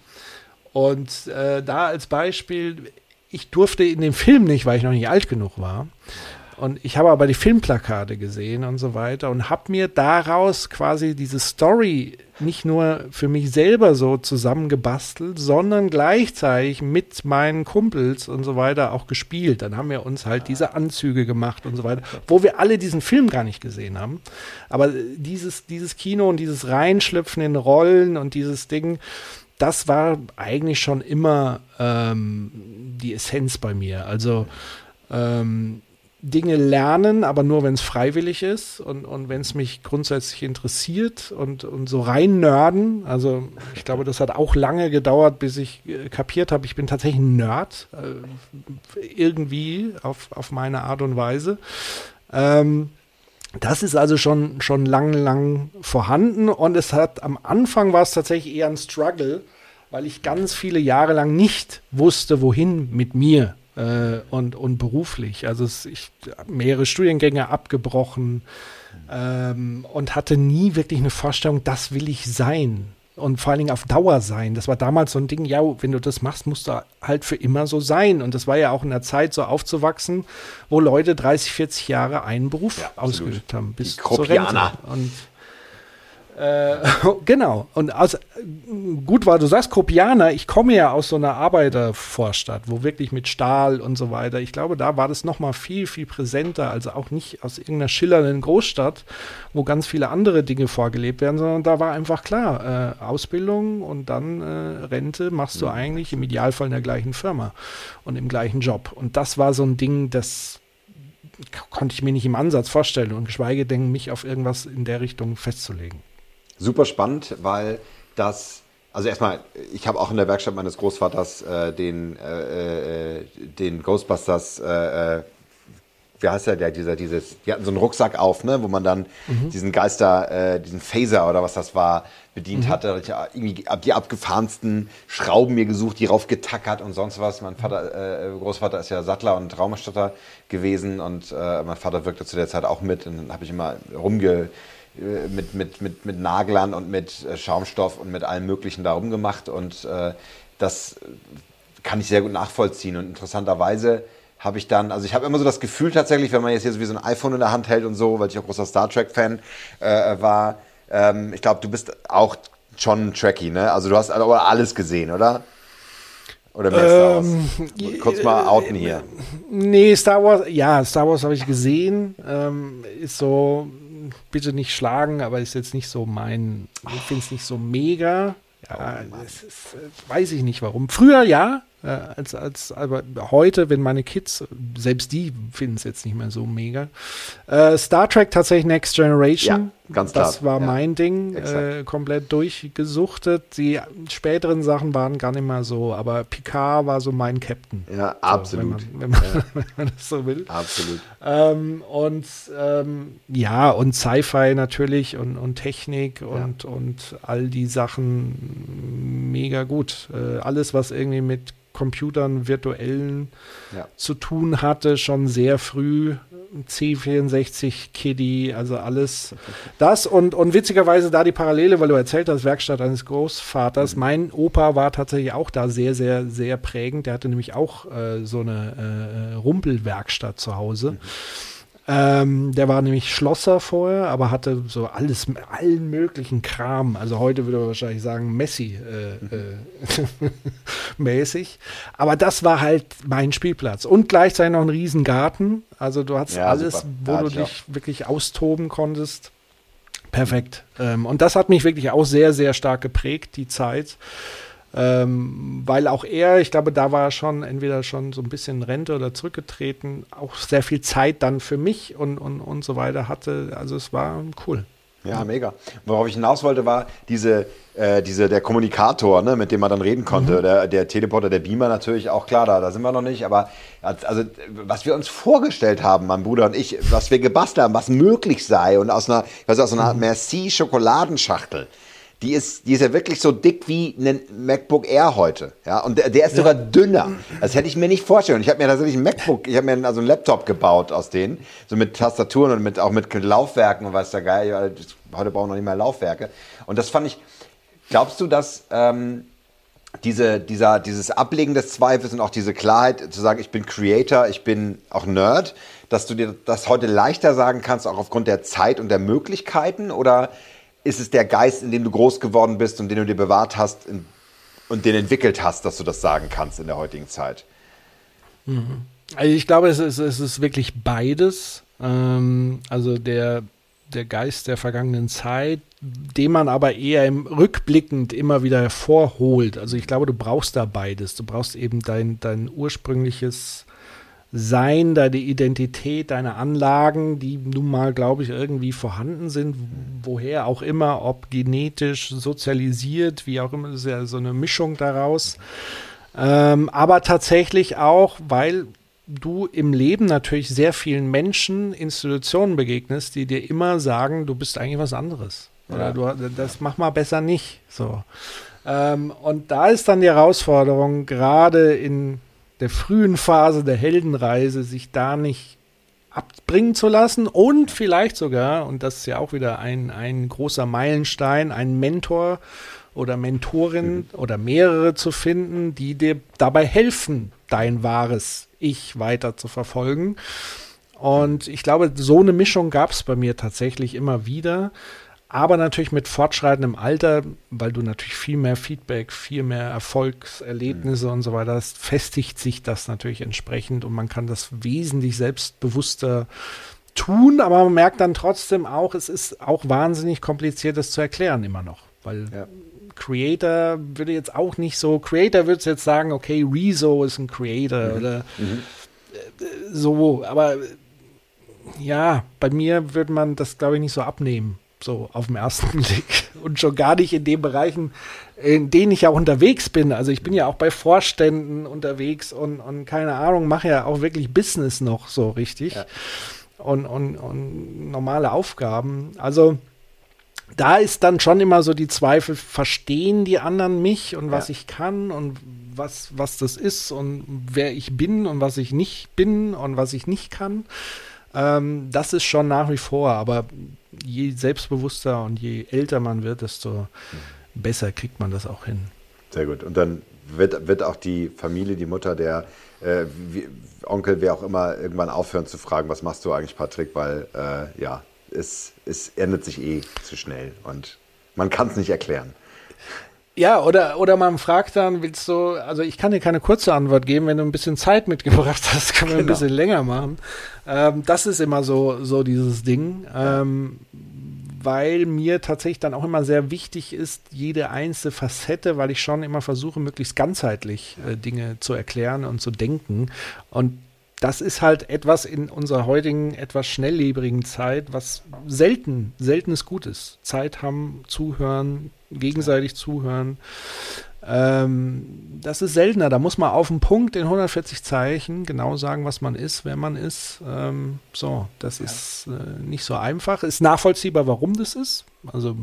Und äh, da als Beispiel, ich durfte in dem Film nicht, weil ich noch nicht alt genug war. Und ich habe aber die Filmplakate gesehen und so weiter und habe mir daraus quasi diese Story nicht nur für mich selber so zusammengebastelt, sondern gleichzeitig mit meinen Kumpels und so weiter auch gespielt. Dann haben wir uns halt diese Anzüge gemacht und so weiter, wo wir alle diesen Film gar nicht gesehen haben. Aber dieses, dieses Kino und dieses Reinschlüpfen in Rollen und dieses Ding, das war eigentlich schon immer ähm, die Essenz bei mir. Also ähm, Dinge lernen, aber nur, wenn es freiwillig ist und, und wenn es mich grundsätzlich interessiert und, und so rein nörden. Also ich glaube, das hat auch lange gedauert, bis ich äh, kapiert habe, ich bin tatsächlich ein Nerd, äh, irgendwie auf, auf meine Art und Weise. Ähm, das ist also schon, schon lang, lang vorhanden und es hat am Anfang war es tatsächlich eher ein Struggle, weil ich ganz viele Jahre lang nicht wusste, wohin mit mir äh, und, und beruflich. Also es, ich mehrere Studiengänge abgebrochen ähm, und hatte nie wirklich eine Vorstellung, das will ich sein. Und vor allen Dingen auf Dauer sein. Das war damals so ein Ding, ja, wenn du das machst, musst du halt für immer so sein. Und das war ja auch in der Zeit so aufzuwachsen, wo Leute 30, 40 Jahre einen Beruf ja, ausgeübt haben. Bis zur Rente. Und äh, genau. Und aus, gut war, du sagst Kopianer, ich komme ja aus so einer Arbeitervorstadt, wo wirklich mit Stahl und so weiter. Ich glaube, da war das noch mal viel, viel präsenter. Also auch nicht aus irgendeiner schillernden Großstadt, wo ganz viele andere Dinge vorgelebt werden, sondern da war einfach klar, äh, Ausbildung und dann äh, Rente machst du mhm. eigentlich im Idealfall in der gleichen Firma und im gleichen Job. Und das war so ein Ding, das konnte ich mir nicht im Ansatz vorstellen und geschweige denn, mich auf irgendwas in der Richtung festzulegen super spannend, weil das, also erstmal, ich habe auch in der Werkstatt meines Großvaters äh, den, äh, äh, den Ghostbusters, äh, äh, wie heißt der, der, dieser, dieses, die hatten so einen Rucksack auf, ne, wo man dann mhm. diesen Geister, äh, diesen Phaser oder was das war, bedient mhm. hatte. Ich irgendwie die abgefahrensten Schrauben mir gesucht, die raufgetackert und sonst was. Mein Vater, äh, Großvater ist ja Sattler und Raumerstatter gewesen und äh, mein Vater wirkte zu der Zeit auch mit und dann habe ich immer rumge äh, mit, mit, mit, mit Naglern und mit äh, Schaumstoff und mit allem Möglichen darum gemacht. Und äh, das kann ich sehr gut nachvollziehen. Und interessanterweise habe ich dann, also ich habe immer so das Gefühl tatsächlich, wenn man jetzt hier so wie so ein iPhone in der Hand hält und so, weil ich auch großer Star Trek-Fan äh, war, ähm, ich glaube, du bist auch schon Trekkie, ne? Also du hast aber alles gesehen, oder? Oder mehr ähm, Star Kurz mal outen hier. Nee, Star Wars, ja, Star Wars habe ich gesehen. Ähm, ist so, bitte nicht schlagen, aber ist jetzt nicht so mein, ich finde es nicht so mega. Ja, oh, ist, äh, weiß ich nicht warum. Früher ja, äh, als, als, aber heute, wenn meine Kids, selbst die finden es jetzt nicht mehr so mega. Äh, Star Trek tatsächlich Next Generation. Ja, ganz klar. Das war ja, mein Ding, äh, komplett durchgesuchtet. Die späteren Sachen waren gar nicht mehr so, aber Picard war so mein Captain. Ja, so, absolut. Wenn man, wenn, man, ja. wenn man, das so will. Absolut. Ähm, und ähm, ja, und Sci-Fi natürlich und, und Technik und, und all die Sachen mega gut. Äh, alles, was irgendwie mit Computern, virtuellen ja. zu tun hatte, schon sehr früh. C64 Kiddie, also alles das und, und witzigerweise da die Parallele, weil du erzählt hast, Werkstatt eines Großvaters. Mhm. Mein Opa war tatsächlich auch da sehr, sehr, sehr prägend. Der hatte nämlich auch äh, so eine äh, Rumpelwerkstatt zu Hause. Mhm. Ähm, der war nämlich Schlosser vorher, aber hatte so alles, allen möglichen Kram. Also heute würde man wahrscheinlich sagen Messi äh, äh, mäßig. Aber das war halt mein Spielplatz. Und gleichzeitig noch ein Riesengarten. Also du hattest ja, alles, super. wo ja, du dich auch. wirklich austoben konntest. Perfekt. Ähm, und das hat mich wirklich auch sehr, sehr stark geprägt, die Zeit. Ähm, weil auch er, ich glaube, da war er schon entweder schon so ein bisschen Rente oder zurückgetreten, auch sehr viel Zeit dann für mich und, und, und so weiter hatte. Also es war cool. Ja, mega. Worauf ich hinaus wollte, war diese, äh, diese, der Kommunikator, ne, mit dem man dann reden konnte. Mhm. Der, der Teleporter, der Beamer natürlich auch klar, da, da sind wir noch nicht. Aber also, was wir uns vorgestellt haben, mein Bruder und ich, was wir gebastelt haben, was möglich sei und aus einer, weiß, aus einer mhm. Merci-Schokoladenschachtel die ist, die ist ja wirklich so dick wie ein MacBook Air heute. Ja, und der, der ist sogar dünner. Das hätte ich mir nicht vorstellen. Ich habe mir tatsächlich ein MacBook, ich habe mir also einen Laptop gebaut aus denen, so mit Tastaturen und mit, auch mit Laufwerken und was da geil. Heute brauchen wir noch nicht mehr Laufwerke. Und das fand ich, glaubst du, dass, ähm, diese, dieser, dieses Ablegen des Zweifels und auch diese Klarheit zu sagen, ich bin Creator, ich bin auch Nerd, dass du dir das heute leichter sagen kannst, auch aufgrund der Zeit und der Möglichkeiten? Oder ist es der Geist, in dem du groß geworden bist und den du dir bewahrt hast und den entwickelt hast, dass du das sagen kannst in der heutigen Zeit? Mhm. Also ich glaube, es ist, es ist wirklich beides. Ähm, also der, der Geist der vergangenen Zeit, den man aber eher im rückblickend immer wieder hervorholt. Also ich glaube, du brauchst da beides. Du brauchst eben dein, dein ursprüngliches sein, deine Identität, deine Anlagen, die nun mal, glaube ich, irgendwie vorhanden sind, woher auch immer, ob genetisch, sozialisiert, wie auch immer, das ist ja so eine Mischung daraus. Ähm, aber tatsächlich auch, weil du im Leben natürlich sehr vielen Menschen, Institutionen begegnest, die dir immer sagen, du bist eigentlich was anderes. Oder ja. du, das mach mal besser nicht. So. Ähm, und da ist dann die Herausforderung, gerade in der frühen Phase der Heldenreise sich da nicht abbringen zu lassen und vielleicht sogar, und das ist ja auch wieder ein, ein großer Meilenstein, einen Mentor oder Mentorin mhm. oder mehrere zu finden, die dir dabei helfen, dein wahres Ich weiter zu verfolgen. Und ich glaube, so eine Mischung gab es bei mir tatsächlich immer wieder. Aber natürlich mit fortschreitendem Alter, weil du natürlich viel mehr Feedback, viel mehr Erfolgserlebnisse mhm. und so weiter hast, festigt sich das natürlich entsprechend und man kann das wesentlich selbstbewusster tun, aber man merkt dann trotzdem auch, es ist auch wahnsinnig kompliziert, das zu erklären immer noch, weil ja. Creator würde jetzt auch nicht so, Creator würde jetzt sagen, okay, Rezo ist ein Creator mhm. oder mhm. so, aber ja, bei mir würde man das, glaube ich, nicht so abnehmen so auf den ersten Blick. Und schon gar nicht in den Bereichen, in denen ich ja unterwegs bin. Also ich bin ja auch bei Vorständen unterwegs und, und keine Ahnung, mache ja auch wirklich Business noch so richtig. Ja. Und, und, und normale Aufgaben. Also da ist dann schon immer so die Zweifel, verstehen die anderen mich und was ja. ich kann und was, was das ist und wer ich bin und was ich nicht bin und was ich nicht kann. Ähm, das ist schon nach wie vor, aber je selbstbewusster und je älter man wird, desto besser kriegt man das auch hin. Sehr gut. Und dann wird, wird auch die Familie, die Mutter, der äh, wie, Onkel, wer auch immer, irgendwann aufhören zu fragen, was machst du eigentlich, Patrick? Weil äh, ja, es, es ändert sich eh zu schnell und man kann es nicht erklären. Ja, oder, oder man fragt dann, willst du, also ich kann dir keine kurze Antwort geben, wenn du ein bisschen Zeit mitgebracht hast, können wir genau. ein bisschen länger machen. Ähm, das ist immer so, so dieses Ding. Ähm, weil mir tatsächlich dann auch immer sehr wichtig ist, jede einzelne Facette, weil ich schon immer versuche, möglichst ganzheitlich äh, Dinge zu erklären und zu denken. Und das ist halt etwas in unserer heutigen, etwas schnelllebigen Zeit, was selten, seltenes Gut ist. Zeit haben, zuhören, gegenseitig zuhören. Ähm, das ist seltener. Da muss man auf den Punkt in 140 Zeichen genau sagen, was man ist, wer man ist. Ähm, so, das ja. ist äh, nicht so einfach. Ist nachvollziehbar, warum das ist. Also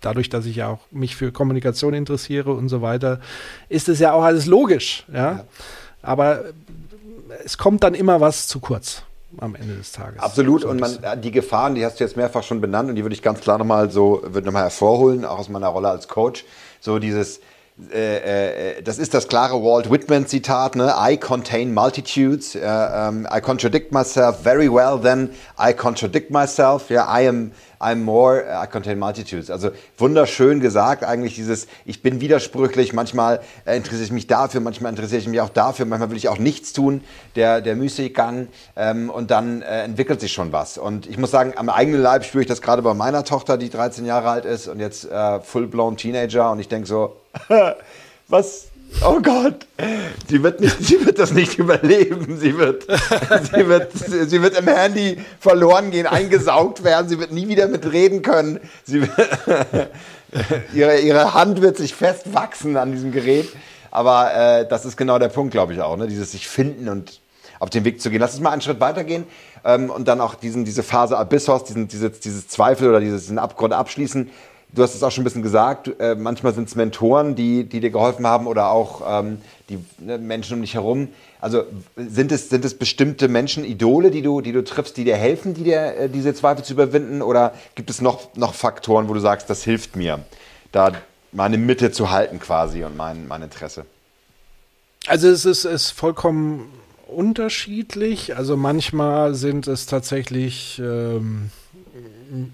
dadurch, dass ich ja auch mich für Kommunikation interessiere und so weiter, ist es ja auch alles logisch. Ja? ja. Aber es kommt dann immer was zu kurz am Ende des Tages. Absolut. und man, die Gefahren, die hast du jetzt mehrfach schon benannt und die würde ich ganz klar nochmal so, würde nochmal hervorholen, auch aus meiner Rolle als Coach. So dieses, äh, äh, das ist das klare Walt Whitman Zitat, ne? I contain multitudes, uh, um, I contradict myself very well, then I contradict myself, yeah, I am I'm more, I contain multitudes. Also wunderschön gesagt, eigentlich dieses, ich bin widersprüchlich, manchmal äh, interessiere ich mich dafür, manchmal interessiere ich mich auch dafür, manchmal will ich auch nichts tun, der, der Müßiggang ähm, und dann äh, entwickelt sich schon was. Und ich muss sagen, am eigenen Leib spüre ich das gerade bei meiner Tochter, die 13 Jahre alt ist und jetzt äh, full-blown Teenager und ich denke so, was, Oh Gott, sie wird, nicht, sie wird das nicht überleben. Sie wird, sie, wird, sie wird im Handy verloren gehen, eingesaugt werden. Sie wird nie wieder mitreden können. Sie, ihre, ihre Hand wird sich festwachsen an diesem Gerät. Aber äh, das ist genau der Punkt, glaube ich auch. Ne? Dieses sich finden und auf den Weg zu gehen. Lass uns mal einen Schritt weitergehen ähm, und dann auch diesen, diese Phase Abyssos, diesen, dieses, dieses Zweifel oder dieses, diesen Abgrund abschließen. Du hast es auch schon ein bisschen gesagt, äh, manchmal sind es Mentoren, die, die dir geholfen haben oder auch ähm, die ne, Menschen um dich herum. Also sind es, sind es bestimmte Menschen, Idole, die du, die du triffst, die dir helfen, die dir, äh, diese Zweifel zu überwinden? Oder gibt es noch, noch Faktoren, wo du sagst, das hilft mir, da meine Mitte zu halten quasi und mein, mein Interesse? Also es ist, ist vollkommen unterschiedlich. Also manchmal sind es tatsächlich... Ähm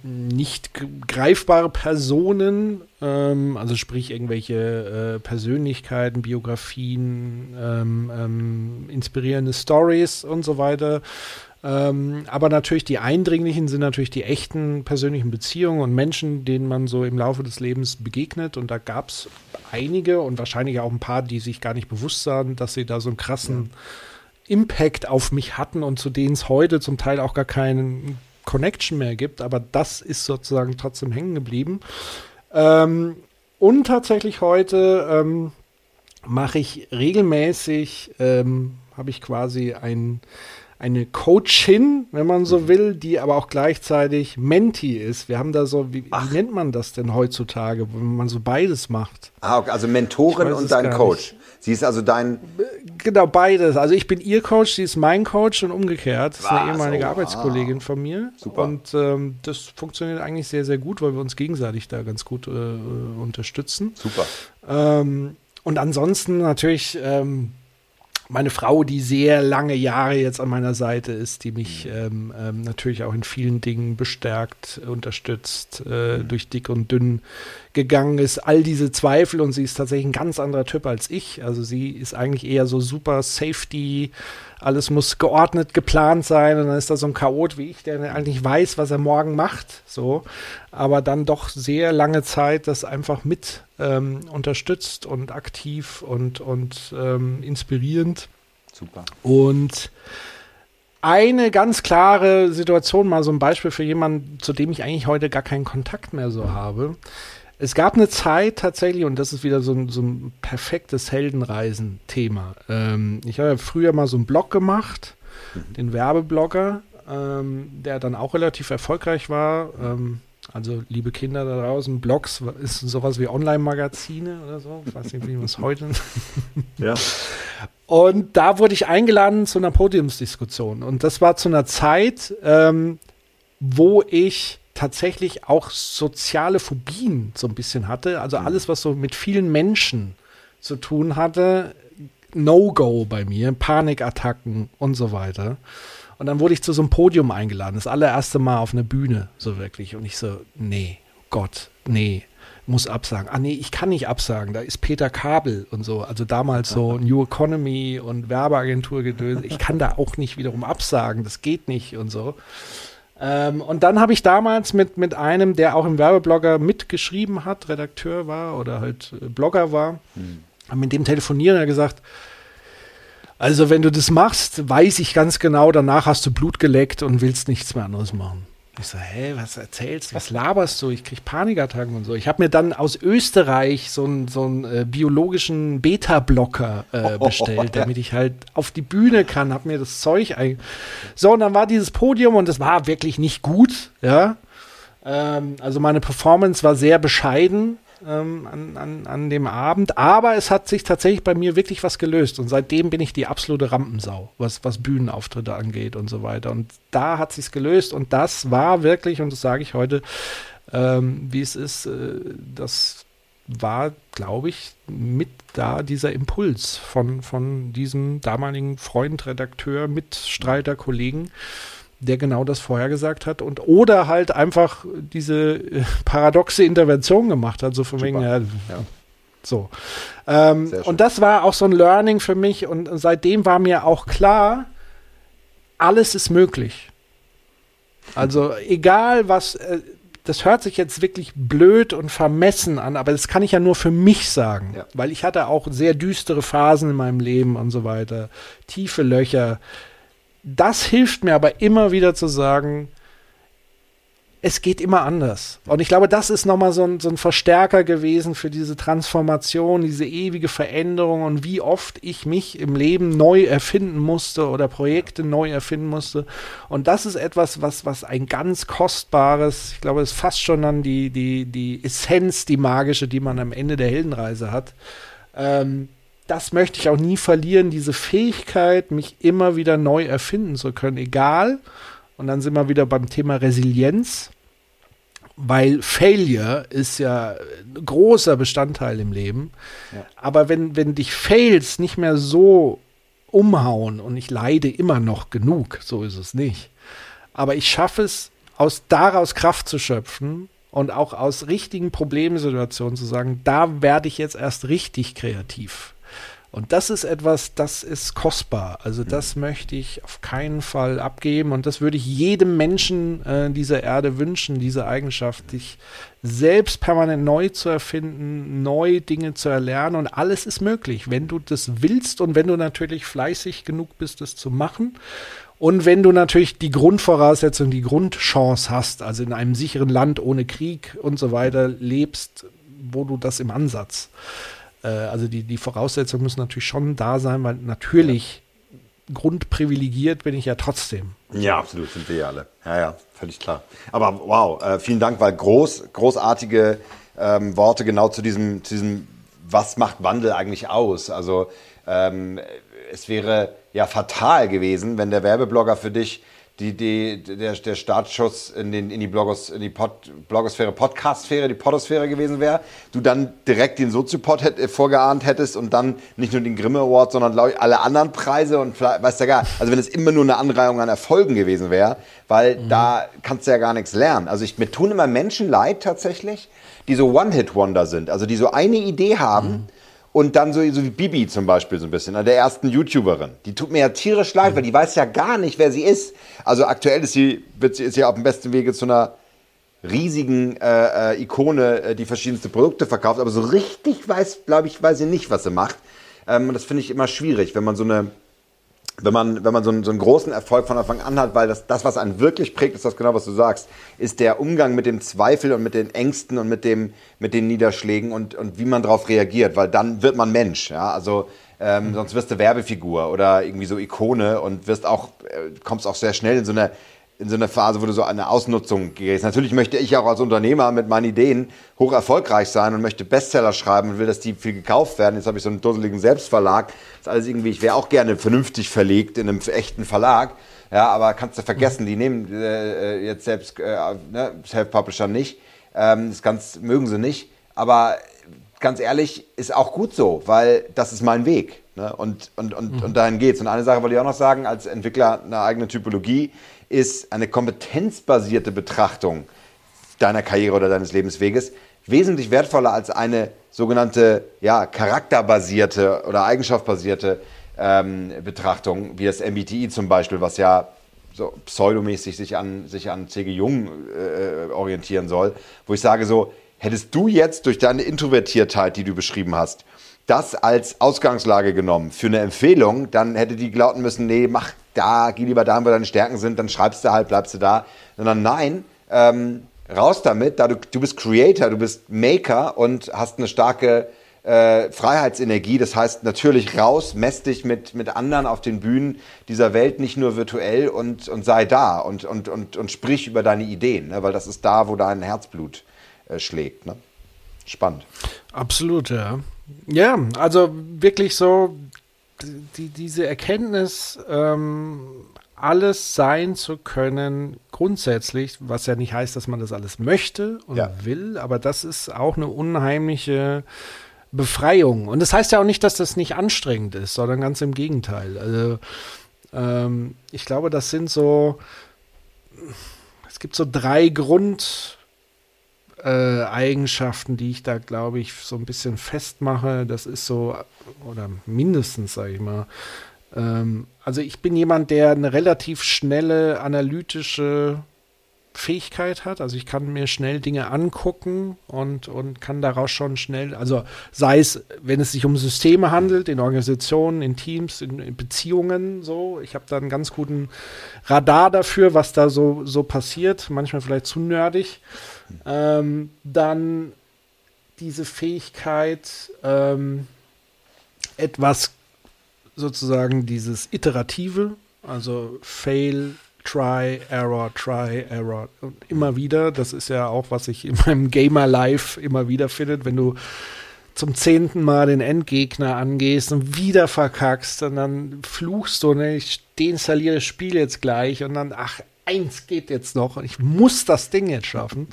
nicht greifbare Personen, ähm, also sprich irgendwelche äh, Persönlichkeiten, Biografien, ähm, ähm, inspirierende Stories und so weiter. Ähm, aber natürlich die eindringlichen sind natürlich die echten persönlichen Beziehungen und Menschen, denen man so im Laufe des Lebens begegnet. Und da gab es einige und wahrscheinlich auch ein paar, die sich gar nicht bewusst waren, dass sie da so einen krassen ja. Impact auf mich hatten und zu denen es heute zum Teil auch gar keinen Connection mehr gibt, aber das ist sozusagen trotzdem hängen geblieben. Ähm, und tatsächlich heute ähm, mache ich regelmäßig, ähm, habe ich quasi ein, eine Coachin, wenn man so mhm. will, die aber auch gleichzeitig Menti ist. Wir haben da so, wie, wie nennt man das denn heutzutage, wenn man so beides macht? Ah, okay, also Mentorin und dein Coach. Nicht. Sie ist also dein. Genau, beides. Also ich bin ihr Coach, sie ist mein Coach und umgekehrt. Das ist eine ehemalige oh, Arbeitskollegin von mir. Super. Und ähm, das funktioniert eigentlich sehr, sehr gut, weil wir uns gegenseitig da ganz gut äh, unterstützen. Super. Ähm, und ansonsten natürlich. Ähm, meine Frau, die sehr lange Jahre jetzt an meiner Seite ist, die mich mhm. ähm, ähm, natürlich auch in vielen Dingen bestärkt, unterstützt, äh, mhm. durch dick und dünn gegangen ist. All diese Zweifel und sie ist tatsächlich ein ganz anderer Typ als ich. Also sie ist eigentlich eher so super Safety, alles muss geordnet, geplant sein und dann ist da so ein Chaot wie ich, der eigentlich weiß, was er morgen macht, so, aber dann doch sehr lange Zeit das einfach mit ähm, unterstützt und aktiv und, und ähm, inspirierend. Super. Und eine ganz klare Situation, mal so ein Beispiel für jemanden, zu dem ich eigentlich heute gar keinen Kontakt mehr so habe. Es gab eine Zeit tatsächlich, und das ist wieder so ein, so ein perfektes Heldenreisen-Thema. Ähm, ich habe ja früher mal so einen Blog gemacht, mhm. den Werbeblogger, ähm, der dann auch relativ erfolgreich war. Ähm, also, liebe Kinder da draußen, Blogs ist sowas wie Online-Magazine oder so. Ich weiß nicht, wie man es heute. ja. Und da wurde ich eingeladen zu einer Podiumsdiskussion. Und das war zu einer Zeit, ähm, wo ich tatsächlich auch soziale Phobien so ein bisschen hatte. Also mhm. alles, was so mit vielen Menschen zu tun hatte, No-Go bei mir, Panikattacken und so weiter. Und dann wurde ich zu so einem Podium eingeladen, das allererste Mal auf einer Bühne, so wirklich. Und ich so, nee, Gott, nee, muss absagen. Ah nee, ich kann nicht absagen, da ist Peter Kabel und so, also damals so New Economy und Werbeagentur gedöns. Ich kann da auch nicht wiederum absagen, das geht nicht und so. Ähm, und dann habe ich damals mit, mit einem, der auch im Werbeblogger mitgeschrieben hat, Redakteur war oder halt äh, Blogger war, hm. mit dem telefonieren, er gesagt, also wenn du das machst, weiß ich ganz genau, danach hast du Blut geleckt und willst nichts mehr anderes machen. Ich so, hä, was erzählst du? Was laberst du? Ich krieg Panikattacken und so. Ich habe mir dann aus Österreich so einen so äh, biologischen Beta-Blocker äh, bestellt, oh, damit ich halt auf die Bühne kann, habe mir das Zeug ein. So, und dann war dieses Podium und es war wirklich nicht gut, ja. Ähm, also meine Performance war sehr bescheiden ähm, an, an, an dem Abend. Aber es hat sich tatsächlich bei mir wirklich was gelöst. Und seitdem bin ich die absolute Rampensau, was, was Bühnenauftritte angeht und so weiter. Und da hat sich's gelöst. Und das war wirklich, und das sage ich heute, ähm, wie es ist, äh, das war, glaube ich, mit da dieser Impuls von, von diesem damaligen Freund, Redakteur, Mitstreiter, Kollegen, der genau das vorhergesagt hat und oder halt einfach diese äh, paradoxe Intervention gemacht hat, so von Super. wegen, ja, ja. so. Ähm, und das war auch so ein Learning für mich und seitdem war mir auch klar, alles ist möglich. Also egal was, äh, das hört sich jetzt wirklich blöd und vermessen an, aber das kann ich ja nur für mich sagen, ja. weil ich hatte auch sehr düstere Phasen in meinem Leben und so weiter, tiefe Löcher das hilft mir aber immer wieder zu sagen, es geht immer anders. Und ich glaube, das ist nochmal so ein, so ein Verstärker gewesen für diese Transformation, diese ewige Veränderung und wie oft ich mich im Leben neu erfinden musste oder Projekte neu erfinden musste. Und das ist etwas, was, was ein ganz kostbares, ich glaube, es ist fast schon dann die, die, die Essenz, die magische, die man am Ende der Heldenreise hat. Ähm, das möchte ich auch nie verlieren, diese Fähigkeit, mich immer wieder neu erfinden zu können, egal. Und dann sind wir wieder beim Thema Resilienz, weil Failure ist ja ein großer Bestandteil im Leben. Ja. Aber wenn, wenn dich Fails nicht mehr so umhauen und ich leide immer noch genug, so ist es nicht. Aber ich schaffe es, aus daraus Kraft zu schöpfen und auch aus richtigen Problemsituationen zu sagen, da werde ich jetzt erst richtig kreativ. Und das ist etwas, das ist kostbar. Also mhm. das möchte ich auf keinen Fall abgeben. Und das würde ich jedem Menschen äh, dieser Erde wünschen, diese Eigenschaft, dich selbst permanent neu zu erfinden, neue Dinge zu erlernen. Und alles ist möglich, wenn du das willst und wenn du natürlich fleißig genug bist, das zu machen. Und wenn du natürlich die Grundvoraussetzung, die Grundchance hast, also in einem sicheren Land ohne Krieg und so weiter lebst, wo du das im Ansatz äh, also die, die Voraussetzungen müssen natürlich schon da sein, weil natürlich ja. grundprivilegiert bin ich ja trotzdem. Ja, absolut, sind wir ja alle. Ja, ja, völlig klar. Aber wow, äh, vielen Dank, weil groß, großartige ähm, Worte genau zu diesem, zu diesem, was macht Wandel eigentlich aus? Also ähm, es wäre ja fatal gewesen, wenn der Werbeblogger für dich die, die, der, der Startschuss in, den, in die, Blogos, in die Pod, Blogosphäre, Podcastsphäre, die Podosphäre gewesen wäre, du dann direkt den Soziopod hätt, äh, vorgeahnt hättest und dann nicht nur den Grimme Award, sondern ich alle anderen Preise und weißt du gar, also wenn es immer nur eine Anreihung an Erfolgen gewesen wäre, weil mhm. da kannst du ja gar nichts lernen. Also ich, mir tun immer Menschen leid tatsächlich, die so One-Hit-Wonder sind, also die so eine Idee haben, mhm und dann so, so wie Bibi zum Beispiel so ein bisschen, der ersten YouTuberin. Die tut mir ja tierisch leid, mhm. weil die weiß ja gar nicht, wer sie ist. Also aktuell ist sie, wird sie ist ja auf dem besten Wege zu einer riesigen äh, äh, Ikone, äh, die verschiedenste Produkte verkauft. Aber so richtig weiß, glaube ich, weiß sie nicht, was sie macht. Ähm, und das finde ich immer schwierig, wenn man so eine wenn man, wenn man so einen, so einen großen Erfolg von Anfang an hat, weil das, das, was einen wirklich prägt, ist das genau, was du sagst, ist der Umgang mit dem Zweifel und mit den Ängsten und mit, dem, mit den Niederschlägen und, und wie man darauf reagiert, weil dann wird man Mensch. Ja? Also ähm, sonst wirst du Werbefigur oder irgendwie so Ikone und wirst auch, äh, kommst auch sehr schnell in so eine in so einer Phase, wo du so eine Ausnutzung gehst. Natürlich möchte ich auch als Unternehmer mit meinen Ideen hoch erfolgreich sein und möchte Bestseller schreiben und will, dass die viel gekauft werden. Jetzt habe ich so einen dusseligen Selbstverlag. Das ist alles irgendwie, ich wäre auch gerne vernünftig verlegt in einem echten Verlag. Ja, aber kannst du vergessen, die nehmen äh, äh jetzt selbst äh, ne, Self-Publisher nicht. Ähm, das ganz, mögen sie nicht. Aber ganz ehrlich, ist auch gut so, weil das ist mein Weg. Ne? Und, und, und, mhm. und dahin geht's. Und eine Sache wollte ich auch noch sagen, als Entwickler einer eigenen Typologie ist eine kompetenzbasierte Betrachtung deiner Karriere oder deines Lebensweges wesentlich wertvoller als eine sogenannte ja, charakterbasierte oder eigenschaftsbasierte ähm, Betrachtung, wie das MBTI zum Beispiel, was ja so pseudomäßig sich an, sich an C.G. Jung äh, orientieren soll, wo ich sage so, hättest du jetzt durch deine Introvertiertheit, die du beschrieben hast, das als Ausgangslage genommen für eine Empfehlung, dann hätte die glauben müssen, nee, mach da, geh lieber dahin, wo deine Stärken sind, dann schreibst du halt, bleibst du da. Sondern nein, ähm, raus damit, da du, du bist Creator, du bist Maker und hast eine starke äh, Freiheitsenergie. Das heißt natürlich raus, mess dich mit, mit anderen auf den Bühnen dieser Welt, nicht nur virtuell und, und sei da und, und, und, und sprich über deine Ideen, ne? weil das ist da, wo dein Herzblut äh, schlägt. Ne? Spannend. Absolut, ja. Ja, also wirklich so die, diese Erkenntnis, ähm, alles sein zu können, grundsätzlich, was ja nicht heißt, dass man das alles möchte und ja. will, aber das ist auch eine unheimliche Befreiung. Und das heißt ja auch nicht, dass das nicht anstrengend ist, sondern ganz im Gegenteil. Also ähm, ich glaube, das sind so, es gibt so drei Grund äh, Eigenschaften, die ich da, glaube ich, so ein bisschen festmache. Das ist so, oder mindestens, sage ich mal. Ähm, also ich bin jemand, der eine relativ schnelle analytische Fähigkeit hat. Also ich kann mir schnell Dinge angucken und, und kann daraus schon schnell, also sei es, wenn es sich um Systeme handelt, in Organisationen, in Teams, in, in Beziehungen, so. Ich habe da einen ganz guten Radar dafür, was da so, so passiert. Manchmal vielleicht zu nerdig. Ähm, dann diese Fähigkeit, ähm, etwas sozusagen dieses Iterative, also Fail, Try, Error, Try, Error und immer wieder. Das ist ja auch, was ich in meinem Gamer Life immer wieder findet, wenn du zum zehnten Mal den Endgegner angehst und wieder verkackst und dann fluchst du, ne, ich deinstalliere das Spiel jetzt gleich und dann, ach, eins geht jetzt noch ich muss das Ding jetzt schaffen.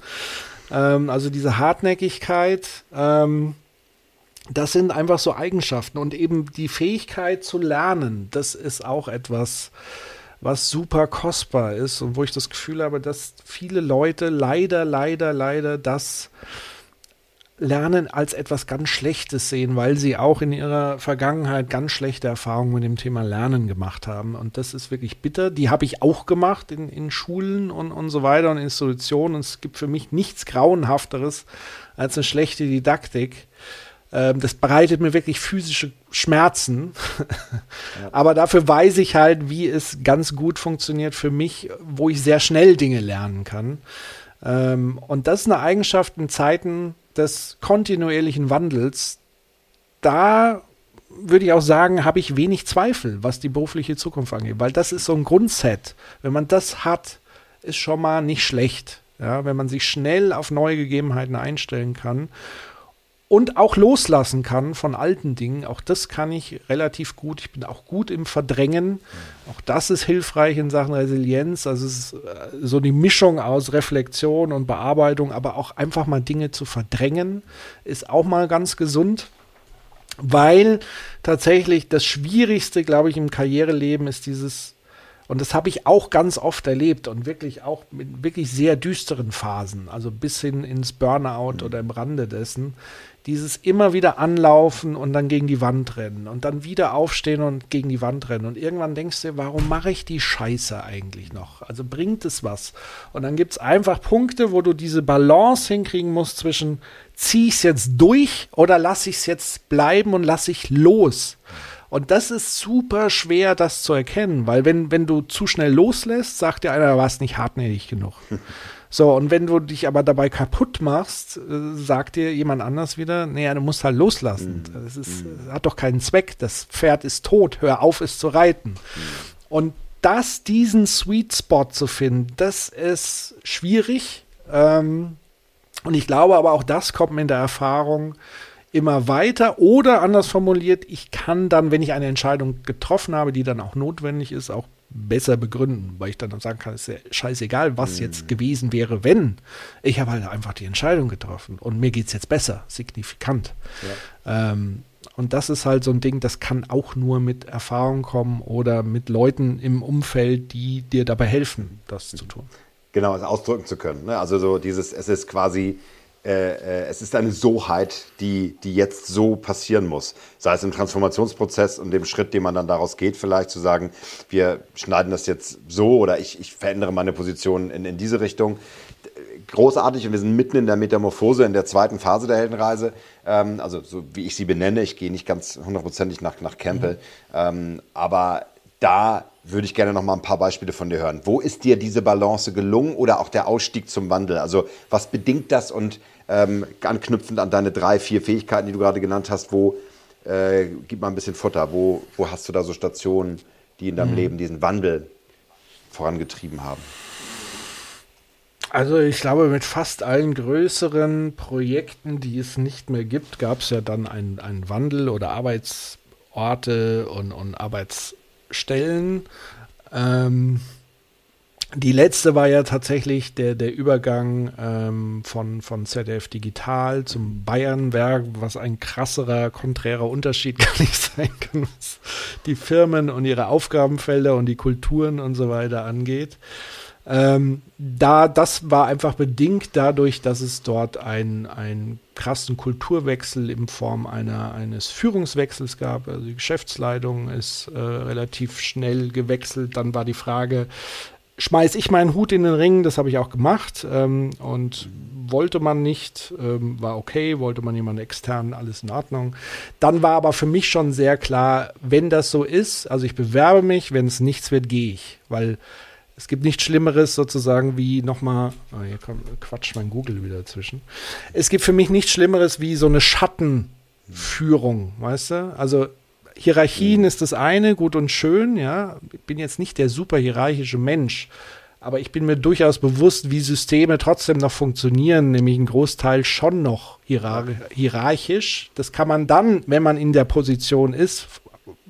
Ähm, also diese Hartnäckigkeit, ähm, das sind einfach so Eigenschaften und eben die Fähigkeit zu lernen, das ist auch etwas, was super kostbar ist und wo ich das Gefühl habe, dass viele Leute leider, leider, leider das Lernen als etwas ganz Schlechtes sehen, weil sie auch in ihrer Vergangenheit ganz schlechte Erfahrungen mit dem Thema Lernen gemacht haben. Und das ist wirklich bitter. Die habe ich auch gemacht in, in Schulen und, und so weiter und Institutionen. Und es gibt für mich nichts Grauenhafteres als eine schlechte Didaktik. Ähm, das bereitet mir wirklich physische Schmerzen. ja. Aber dafür weiß ich halt, wie es ganz gut funktioniert für mich, wo ich sehr schnell Dinge lernen kann. Ähm, und das ist eine Eigenschaft in Zeiten, des kontinuierlichen Wandels, da würde ich auch sagen, habe ich wenig Zweifel, was die berufliche Zukunft angeht, weil das ist so ein Grundset. Wenn man das hat, ist schon mal nicht schlecht. Ja, wenn man sich schnell auf neue Gegebenheiten einstellen kann und auch loslassen kann von alten Dingen. Auch das kann ich relativ gut. Ich bin auch gut im Verdrängen. Auch das ist hilfreich in Sachen Resilienz. Also es ist äh, so die Mischung aus Reflexion und Bearbeitung, aber auch einfach mal Dinge zu verdrängen, ist auch mal ganz gesund. Weil tatsächlich das Schwierigste, glaube ich, im Karriereleben ist dieses und das habe ich auch ganz oft erlebt und wirklich auch mit wirklich sehr düsteren Phasen, also bis hin ins Burnout mhm. oder im Rande dessen, dieses immer wieder anlaufen und dann gegen die Wand rennen und dann wieder aufstehen und gegen die Wand rennen. Und irgendwann denkst du, warum mache ich die Scheiße eigentlich noch? Also bringt es was? Und dann gibt es einfach Punkte, wo du diese Balance hinkriegen musst zwischen, ziehe ich es jetzt durch oder lasse ich es jetzt bleiben und lasse ich los? Und das ist super schwer, das zu erkennen, weil wenn, wenn du zu schnell loslässt, sagt dir einer, du warst nicht hartnäckig genug. So, und wenn du dich aber dabei kaputt machst, äh, sagt dir jemand anders wieder, naja, du musst halt loslassen. Das ist, mm. hat doch keinen Zweck. Das Pferd ist tot. Hör auf, es zu reiten. Mm. Und das, diesen Sweet Spot zu finden, das ist schwierig. Ähm, und ich glaube aber auch das kommt mir in der Erfahrung immer weiter oder anders formuliert, ich kann dann, wenn ich eine Entscheidung getroffen habe, die dann auch notwendig ist, auch besser begründen, weil ich dann sagen kann, es ist ja scheißegal, was mhm. jetzt gewesen wäre, wenn. Ich habe halt einfach die Entscheidung getroffen und mir geht es jetzt besser, signifikant. Ja. Ähm, und das ist halt so ein Ding, das kann auch nur mit Erfahrung kommen oder mit Leuten im Umfeld, die dir dabei helfen, das mhm. zu tun. Genau, es ausdrücken zu können. Ne? Also so dieses, es ist quasi äh, äh, es ist eine Soheit, die, die jetzt so passieren muss. Sei es im Transformationsprozess und dem Schritt, den man dann daraus geht, vielleicht zu sagen, wir schneiden das jetzt so oder ich, ich verändere meine Position in, in diese Richtung. Großartig und wir sind mitten in der Metamorphose, in der zweiten Phase der Heldenreise. Ähm, also so wie ich sie benenne, ich gehe nicht ganz hundertprozentig nach, nach Campbell, mhm. ähm, aber da würde ich gerne noch mal ein paar Beispiele von dir hören. Wo ist dir diese Balance gelungen oder auch der Ausstieg zum Wandel? Also was bedingt das und ähm, anknüpfend an deine drei, vier Fähigkeiten, die du gerade genannt hast, wo äh, gib mal ein bisschen Futter, wo, wo hast du da so Stationen, die in deinem mhm. Leben diesen Wandel vorangetrieben haben? Also ich glaube, mit fast allen größeren Projekten, die es nicht mehr gibt, gab es ja dann einen, einen Wandel oder Arbeitsorte und, und Arbeits stellen. Ähm, die letzte war ja tatsächlich der, der Übergang ähm, von, von ZDF Digital zum Bayernwerk, was ein krasserer, konträrer Unterschied gar nicht sein kann, was die Firmen und ihre Aufgabenfelder und die Kulturen und so weiter angeht. Ähm, da, das war einfach bedingt dadurch, dass es dort einen krassen Kulturwechsel in Form einer, eines Führungswechsels gab. Also die Geschäftsleitung ist äh, relativ schnell gewechselt. Dann war die Frage, schmeiß ich meinen Hut in den Ring, das habe ich auch gemacht ähm, und wollte man nicht, ähm, war okay, wollte man jemanden externen, alles in Ordnung. Dann war aber für mich schon sehr klar, wenn das so ist, also ich bewerbe mich, wenn es nichts wird, gehe ich, weil es gibt nichts Schlimmeres sozusagen wie nochmal, oh, hier kommt Quatsch, mein Google wieder dazwischen. Es gibt für mich nichts Schlimmeres wie so eine Schattenführung, weißt du? Also Hierarchien mhm. ist das eine, gut und schön, ja. Ich bin jetzt nicht der super hierarchische Mensch, aber ich bin mir durchaus bewusst, wie Systeme trotzdem noch funktionieren, nämlich ein Großteil schon noch hierarchisch. Das kann man dann, wenn man in der Position ist,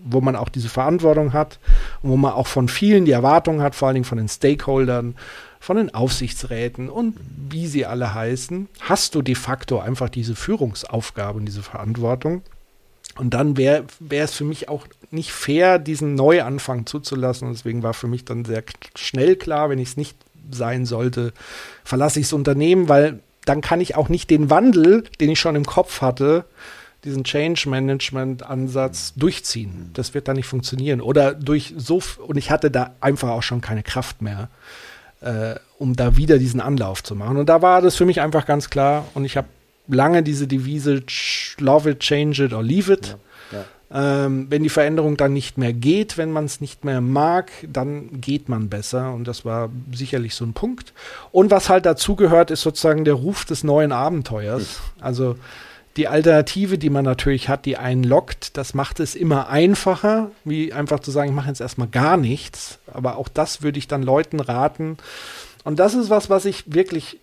wo man auch diese Verantwortung hat und wo man auch von vielen die Erwartungen hat, vor allen Dingen von den Stakeholdern, von den Aufsichtsräten und wie sie alle heißen, hast du de facto einfach diese Führungsaufgabe und diese Verantwortung. Und dann wäre es für mich auch nicht fair, diesen Neuanfang zuzulassen. Und deswegen war für mich dann sehr schnell klar, wenn ich es nicht sein sollte, verlasse ich das Unternehmen, weil dann kann ich auch nicht den Wandel, den ich schon im Kopf hatte, diesen Change Management Ansatz durchziehen. Das wird da nicht funktionieren. Oder durch so, und ich hatte da einfach auch schon keine Kraft mehr, äh, um da wieder diesen Anlauf zu machen. Und da war das für mich einfach ganz klar. Und ich habe lange diese Devise Love it, change it or leave it. Ja, ja. Ähm, wenn die Veränderung dann nicht mehr geht, wenn man es nicht mehr mag, dann geht man besser. Und das war sicherlich so ein Punkt. Und was halt dazugehört, ist sozusagen der Ruf des neuen Abenteuers. Hm. Also die Alternative, die man natürlich hat, die einen lockt, das macht es immer einfacher, wie einfach zu sagen, ich mache jetzt erstmal gar nichts. Aber auch das würde ich dann Leuten raten. Und das ist was, was ich wirklich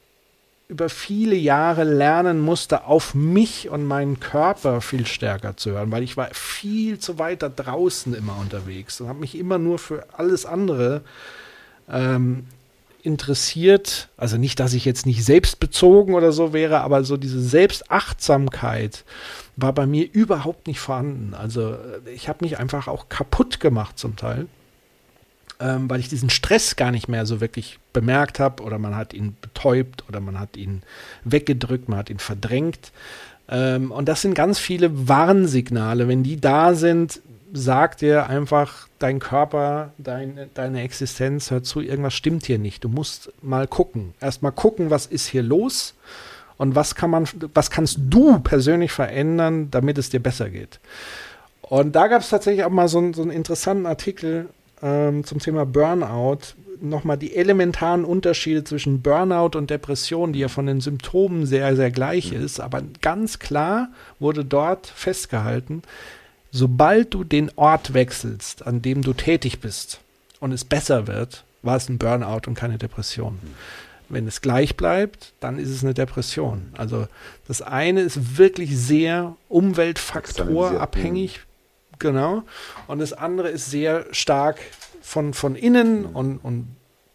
über viele Jahre lernen musste, auf mich und meinen Körper viel stärker zu hören, weil ich war viel zu weit da draußen immer unterwegs und habe mich immer nur für alles andere ähm, interessiert, also nicht, dass ich jetzt nicht selbstbezogen oder so wäre, aber so diese Selbstachtsamkeit war bei mir überhaupt nicht vorhanden. Also äh, ich habe mich einfach auch kaputt gemacht zum Teil, ähm, weil ich diesen Stress gar nicht mehr so wirklich bemerkt habe oder man hat ihn betäubt oder man hat ihn weggedrückt, man hat ihn verdrängt. Ähm, und das sind ganz viele Warnsignale. Wenn die da sind, sagt dir einfach dein Körper, dein, deine Existenz, hör zu, irgendwas stimmt hier nicht. Du musst mal gucken. Erst mal gucken, was ist hier los und was kann man, was kannst du persönlich verändern, damit es dir besser geht. Und da gab es tatsächlich auch mal so, so einen interessanten Artikel ähm, zum Thema Burnout. Nochmal die elementaren Unterschiede zwischen Burnout und Depression, die ja von den Symptomen sehr, sehr gleich mhm. ist. Aber ganz klar wurde dort festgehalten, sobald du den Ort wechselst, an dem du tätig bist, und es besser wird, war es ein Burnout und keine Depression. Wenn es gleich bleibt, dann ist es eine Depression. Also das eine ist wirklich sehr umweltfaktorabhängig, genau. Und das andere ist sehr stark von, von innen und, und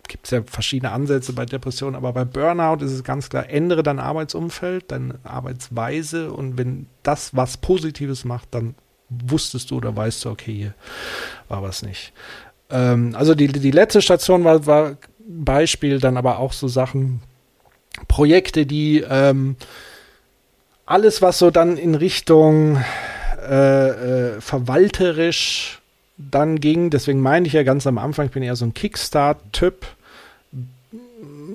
gibt es ja verschiedene Ansätze bei Depressionen, aber bei Burnout ist es ganz klar, ändere dein Arbeitsumfeld, deine Arbeitsweise und wenn das was Positives macht, dann wusstest du oder weißt du, okay, hier war was nicht. Ähm, also die, die letzte Station war, war Beispiel, dann aber auch so Sachen, Projekte, die ähm, alles, was so dann in Richtung äh, äh, verwalterisch dann ging, deswegen meine ich ja ganz am Anfang, ich bin eher so ein Kickstart-Typ,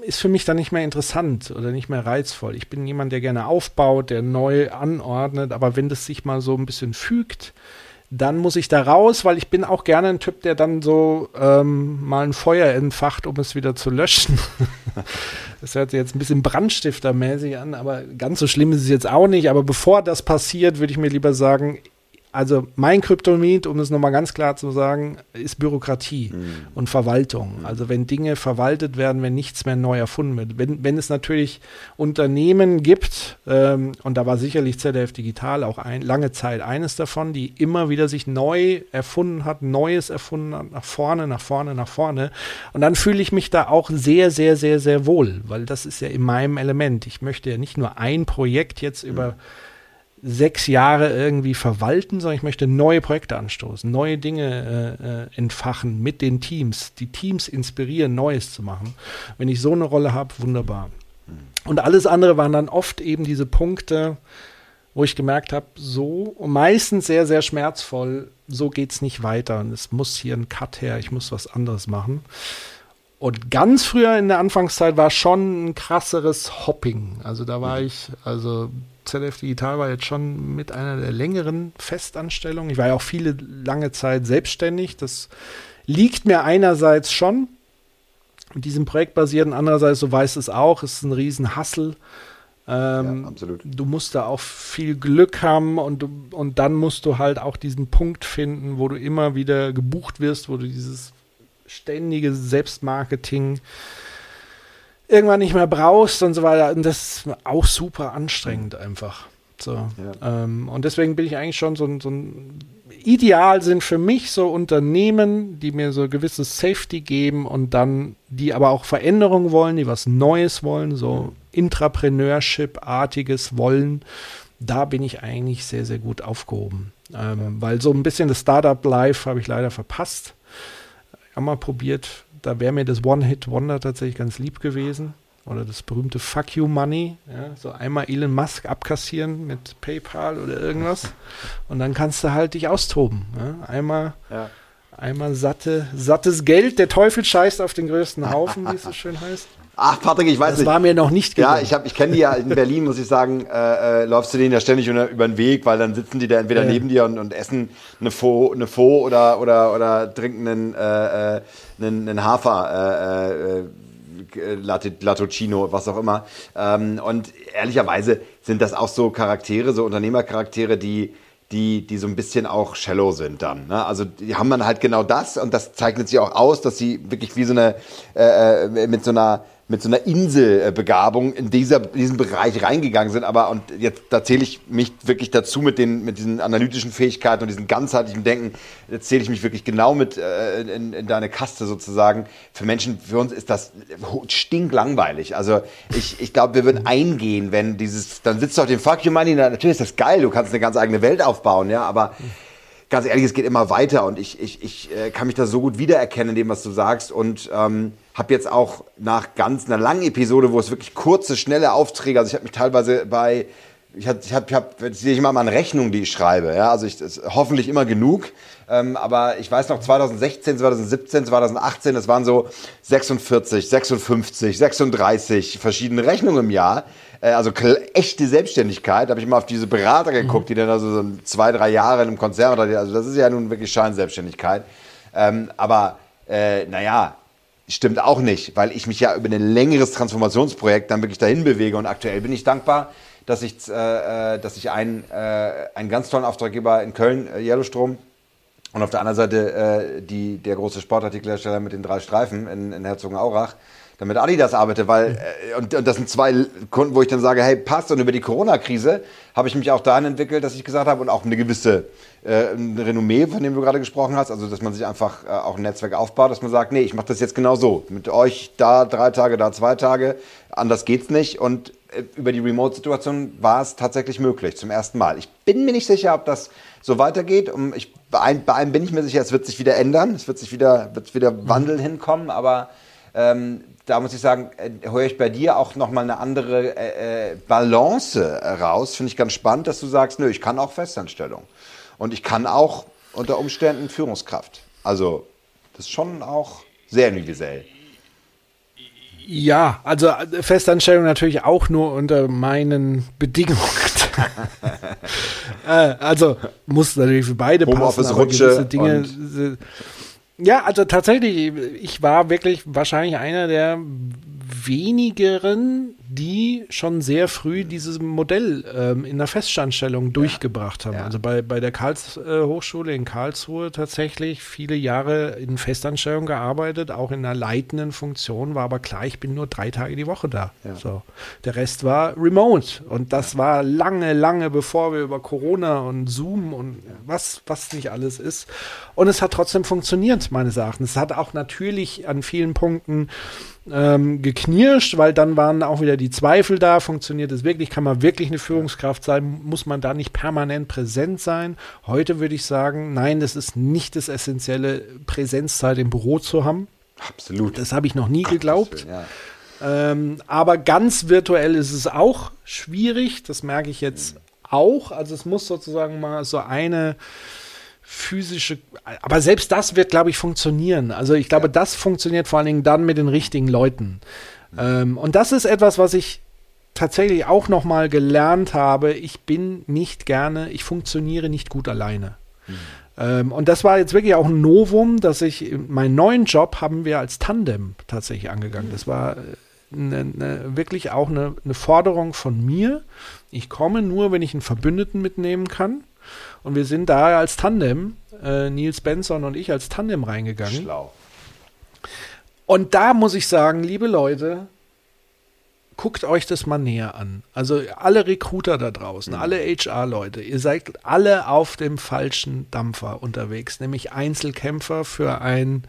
ist für mich dann nicht mehr interessant oder nicht mehr reizvoll. Ich bin jemand, der gerne aufbaut, der neu anordnet, aber wenn das sich mal so ein bisschen fügt, dann muss ich da raus, weil ich bin auch gerne ein Typ, der dann so ähm, mal ein Feuer entfacht, um es wieder zu löschen. das hört sich jetzt ein bisschen brandstiftermäßig an, aber ganz so schlimm ist es jetzt auch nicht. Aber bevor das passiert, würde ich mir lieber sagen, also mein Kryptonit, um es nochmal ganz klar zu sagen, ist Bürokratie mhm. und Verwaltung. Mhm. Also wenn Dinge verwaltet werden, wenn nichts mehr neu erfunden wird. Wenn, wenn es natürlich Unternehmen gibt, ähm, und da war sicherlich ZDF Digital auch ein, lange Zeit eines davon, die immer wieder sich neu erfunden hat, Neues erfunden hat, nach vorne, nach vorne, nach vorne. Und dann fühle ich mich da auch sehr, sehr, sehr, sehr wohl, weil das ist ja in meinem Element. Ich möchte ja nicht nur ein Projekt jetzt mhm. Sechs Jahre irgendwie verwalten, sondern ich möchte neue Projekte anstoßen, neue Dinge äh, äh, entfachen mit den Teams, die Teams inspirieren, Neues zu machen. Wenn ich so eine Rolle habe, wunderbar. Und alles andere waren dann oft eben diese Punkte, wo ich gemerkt habe, so, meistens sehr, sehr schmerzvoll, so geht es nicht weiter und es muss hier ein Cut her, ich muss was anderes machen. Und ganz früher in der Anfangszeit war schon ein krasseres Hopping. Also da war ich, also ZDF Digital war jetzt schon mit einer der längeren Festanstellungen. Ich war ja auch viele lange Zeit selbstständig. Das liegt mir einerseits schon mit diesem Projekt basiert, andererseits, du weißt es auch, ist ein riesen Hassel. Ähm, ja, absolut. Du musst da auch viel Glück haben und, und dann musst du halt auch diesen Punkt finden, wo du immer wieder gebucht wirst, wo du dieses ständige Selbstmarketing irgendwann nicht mehr brauchst und so weiter. Und das ist auch super anstrengend einfach. So. Ja. Ähm, und deswegen bin ich eigentlich schon so, so ein Ideal sind für mich so Unternehmen, die mir so gewisses Safety geben und dann, die aber auch Veränderungen wollen, die was Neues wollen, so mhm. Intrapreneurship-artiges wollen. Da bin ich eigentlich sehr, sehr gut aufgehoben. Ähm, ja. Weil so ein bisschen das Startup-Life habe ich leider verpasst. Ich habe mal probiert, da wäre mir das One-Hit-Wonder tatsächlich ganz lieb gewesen. Oder das berühmte Fuck You Money. Ja, so einmal Elon Musk abkassieren mit PayPal oder irgendwas. Und dann kannst du halt dich austoben. Ja? Einmal, ja. einmal satte, sattes Geld. Der Teufel scheißt auf den größten Haufen, wie es so schön heißt. Ach, Patrick, ich weiß das nicht. Das war mir noch nicht gelungen. Ja, ich, hab, ich kenne die ja in Berlin, muss ich sagen, äh, äh, läufst du denen ja ständig über, über den Weg, weil dann sitzen die da entweder ja. neben dir und, und essen eine Faux, eine Faux oder, oder, oder trinken einen, äh, äh einen, einen Hafer. Äh, äh, Lattuccino, was auch immer. Ähm, und ehrlicherweise sind das auch so Charaktere, so Unternehmercharaktere, die, die, die so ein bisschen auch shallow sind dann. Ne? Also die haben dann halt genau das und das zeichnet sich auch aus, dass sie wirklich wie so eine, äh, mit so einer mit so einer Inselbegabung in dieser, diesen Bereich reingegangen sind. Aber, und jetzt da zähle ich mich wirklich dazu mit, den, mit diesen analytischen Fähigkeiten und diesem ganzheitlichen Denken, jetzt zähle ich mich wirklich genau mit äh, in, in deine Kaste sozusagen. Für Menschen, für uns ist das stinklangweilig. Also ich, ich glaube, wir würden eingehen, wenn dieses, dann sitzt du auf dem Fuck You Money, natürlich ist das geil, du kannst eine ganz eigene Welt aufbauen, ja, aber ganz ehrlich, es geht immer weiter und ich, ich, ich äh, kann mich da so gut wiedererkennen in dem, was du sagst und ähm, habe jetzt auch nach ganz einer langen Episode, wo es wirklich kurze, schnelle Aufträge, also ich habe mich teilweise bei, ich habe, ich habe, ich hab, jetzt sehe ich mal an Rechnungen, die ich schreibe, ja, also ich, das, hoffentlich immer genug, ähm, aber ich weiß noch 2016, 2017, 2018, das waren so 46, 56, 36 verschiedene Rechnungen im Jahr, äh, also echte Selbstständigkeit, habe ich mal auf diese Berater geguckt, die dann also so zwei, drei Jahre in einem Konzern, also das ist ja nun wirklich Scheinselbstständigkeit, ähm, aber äh, naja, Stimmt auch nicht, weil ich mich ja über ein längeres Transformationsprojekt dann wirklich dahin bewege. Und aktuell bin ich dankbar, dass ich, äh, äh dass ich einen, äh, einen ganz tollen Auftraggeber in Köln, äh, Yellowstrom, Und auf der anderen Seite äh, die, der große Sportartikelhersteller mit den drei Streifen in, in Herzogenaurach, damit Adidas arbeite, weil, äh, und, und das sind zwei Kunden, wo ich dann sage, hey, passt. Und über die Corona-Krise habe ich mich auch dahin entwickelt, dass ich gesagt habe, und auch eine gewisse äh, Renommee, von dem du gerade gesprochen hast, also dass man sich einfach äh, auch ein Netzwerk aufbaut, dass man sagt, nee, ich mache das jetzt genau so. Mit euch da drei Tage, da zwei Tage, anders geht's nicht. Und äh, über die Remote-Situation war es tatsächlich möglich, zum ersten Mal. Ich bin mir nicht sicher, ob das so weitergeht. Um, ich, bei, einem, bei einem bin ich mir sicher, es wird sich wieder ändern, es wird sich wieder, wird wieder mhm. Wandel hinkommen, aber ähm, da muss ich sagen, äh, höre ich bei dir auch nochmal eine andere äh, äh, Balance raus. Finde ich ganz spannend, dass du sagst, nö, ich kann auch Festanstellung. Und ich kann auch unter Umständen Führungskraft. Also, das ist schon auch sehr individuell. Ja, also äh, Festanstellung natürlich auch nur unter meinen Bedingungen. also muss natürlich für beide Homeoffice passen, aber gewisse Dinge. Ja, also tatsächlich, ich war wirklich wahrscheinlich einer der wenigeren, die schon sehr früh dieses Modell ähm, in der Feststandstellung durchgebracht haben. Ja. Also bei, bei der Karls äh, Hochschule in Karlsruhe tatsächlich viele Jahre in Festanstellung gearbeitet, auch in einer leitenden Funktion, war aber klar, ich bin nur drei Tage die Woche da. Ja. So. Der Rest war remote und das war lange, lange bevor wir über Corona und Zoom und was, was nicht alles ist. Und es hat trotzdem funktioniert, meines Erachtens. Es hat auch natürlich an vielen Punkten ähm, geknirscht, weil dann waren auch wieder die Zweifel da, funktioniert es wirklich, kann man wirklich eine Führungskraft sein, muss man da nicht permanent präsent sein? Heute würde ich sagen, nein, das ist nicht das essentielle, Präsenzzeit im Büro zu haben. Absolut. Das habe ich noch nie geglaubt. Ja. Ähm, aber ganz virtuell ist es auch schwierig, das merke ich jetzt mhm. auch. Also es muss sozusagen mal so eine physische, aber selbst das wird, glaube ich, funktionieren. Also ich glaube, ja. das funktioniert vor allen Dingen dann mit den richtigen Leuten. Ähm, und das ist etwas, was ich tatsächlich auch noch mal gelernt habe. Ich bin nicht gerne, ich funktioniere nicht gut alleine. Mhm. Ähm, und das war jetzt wirklich auch ein Novum, dass ich meinen neuen Job haben wir als Tandem tatsächlich angegangen. Das war eine, eine, wirklich auch eine, eine Forderung von mir. Ich komme nur, wenn ich einen Verbündeten mitnehmen kann. Und wir sind da als Tandem, äh, Nils Benson und ich als Tandem reingegangen. Schlau. Und da muss ich sagen, liebe Leute, guckt euch das mal näher an. Also alle Recruiter da draußen, mhm. alle HR-Leute, ihr seid alle auf dem falschen Dampfer unterwegs, nämlich Einzelkämpfer für ein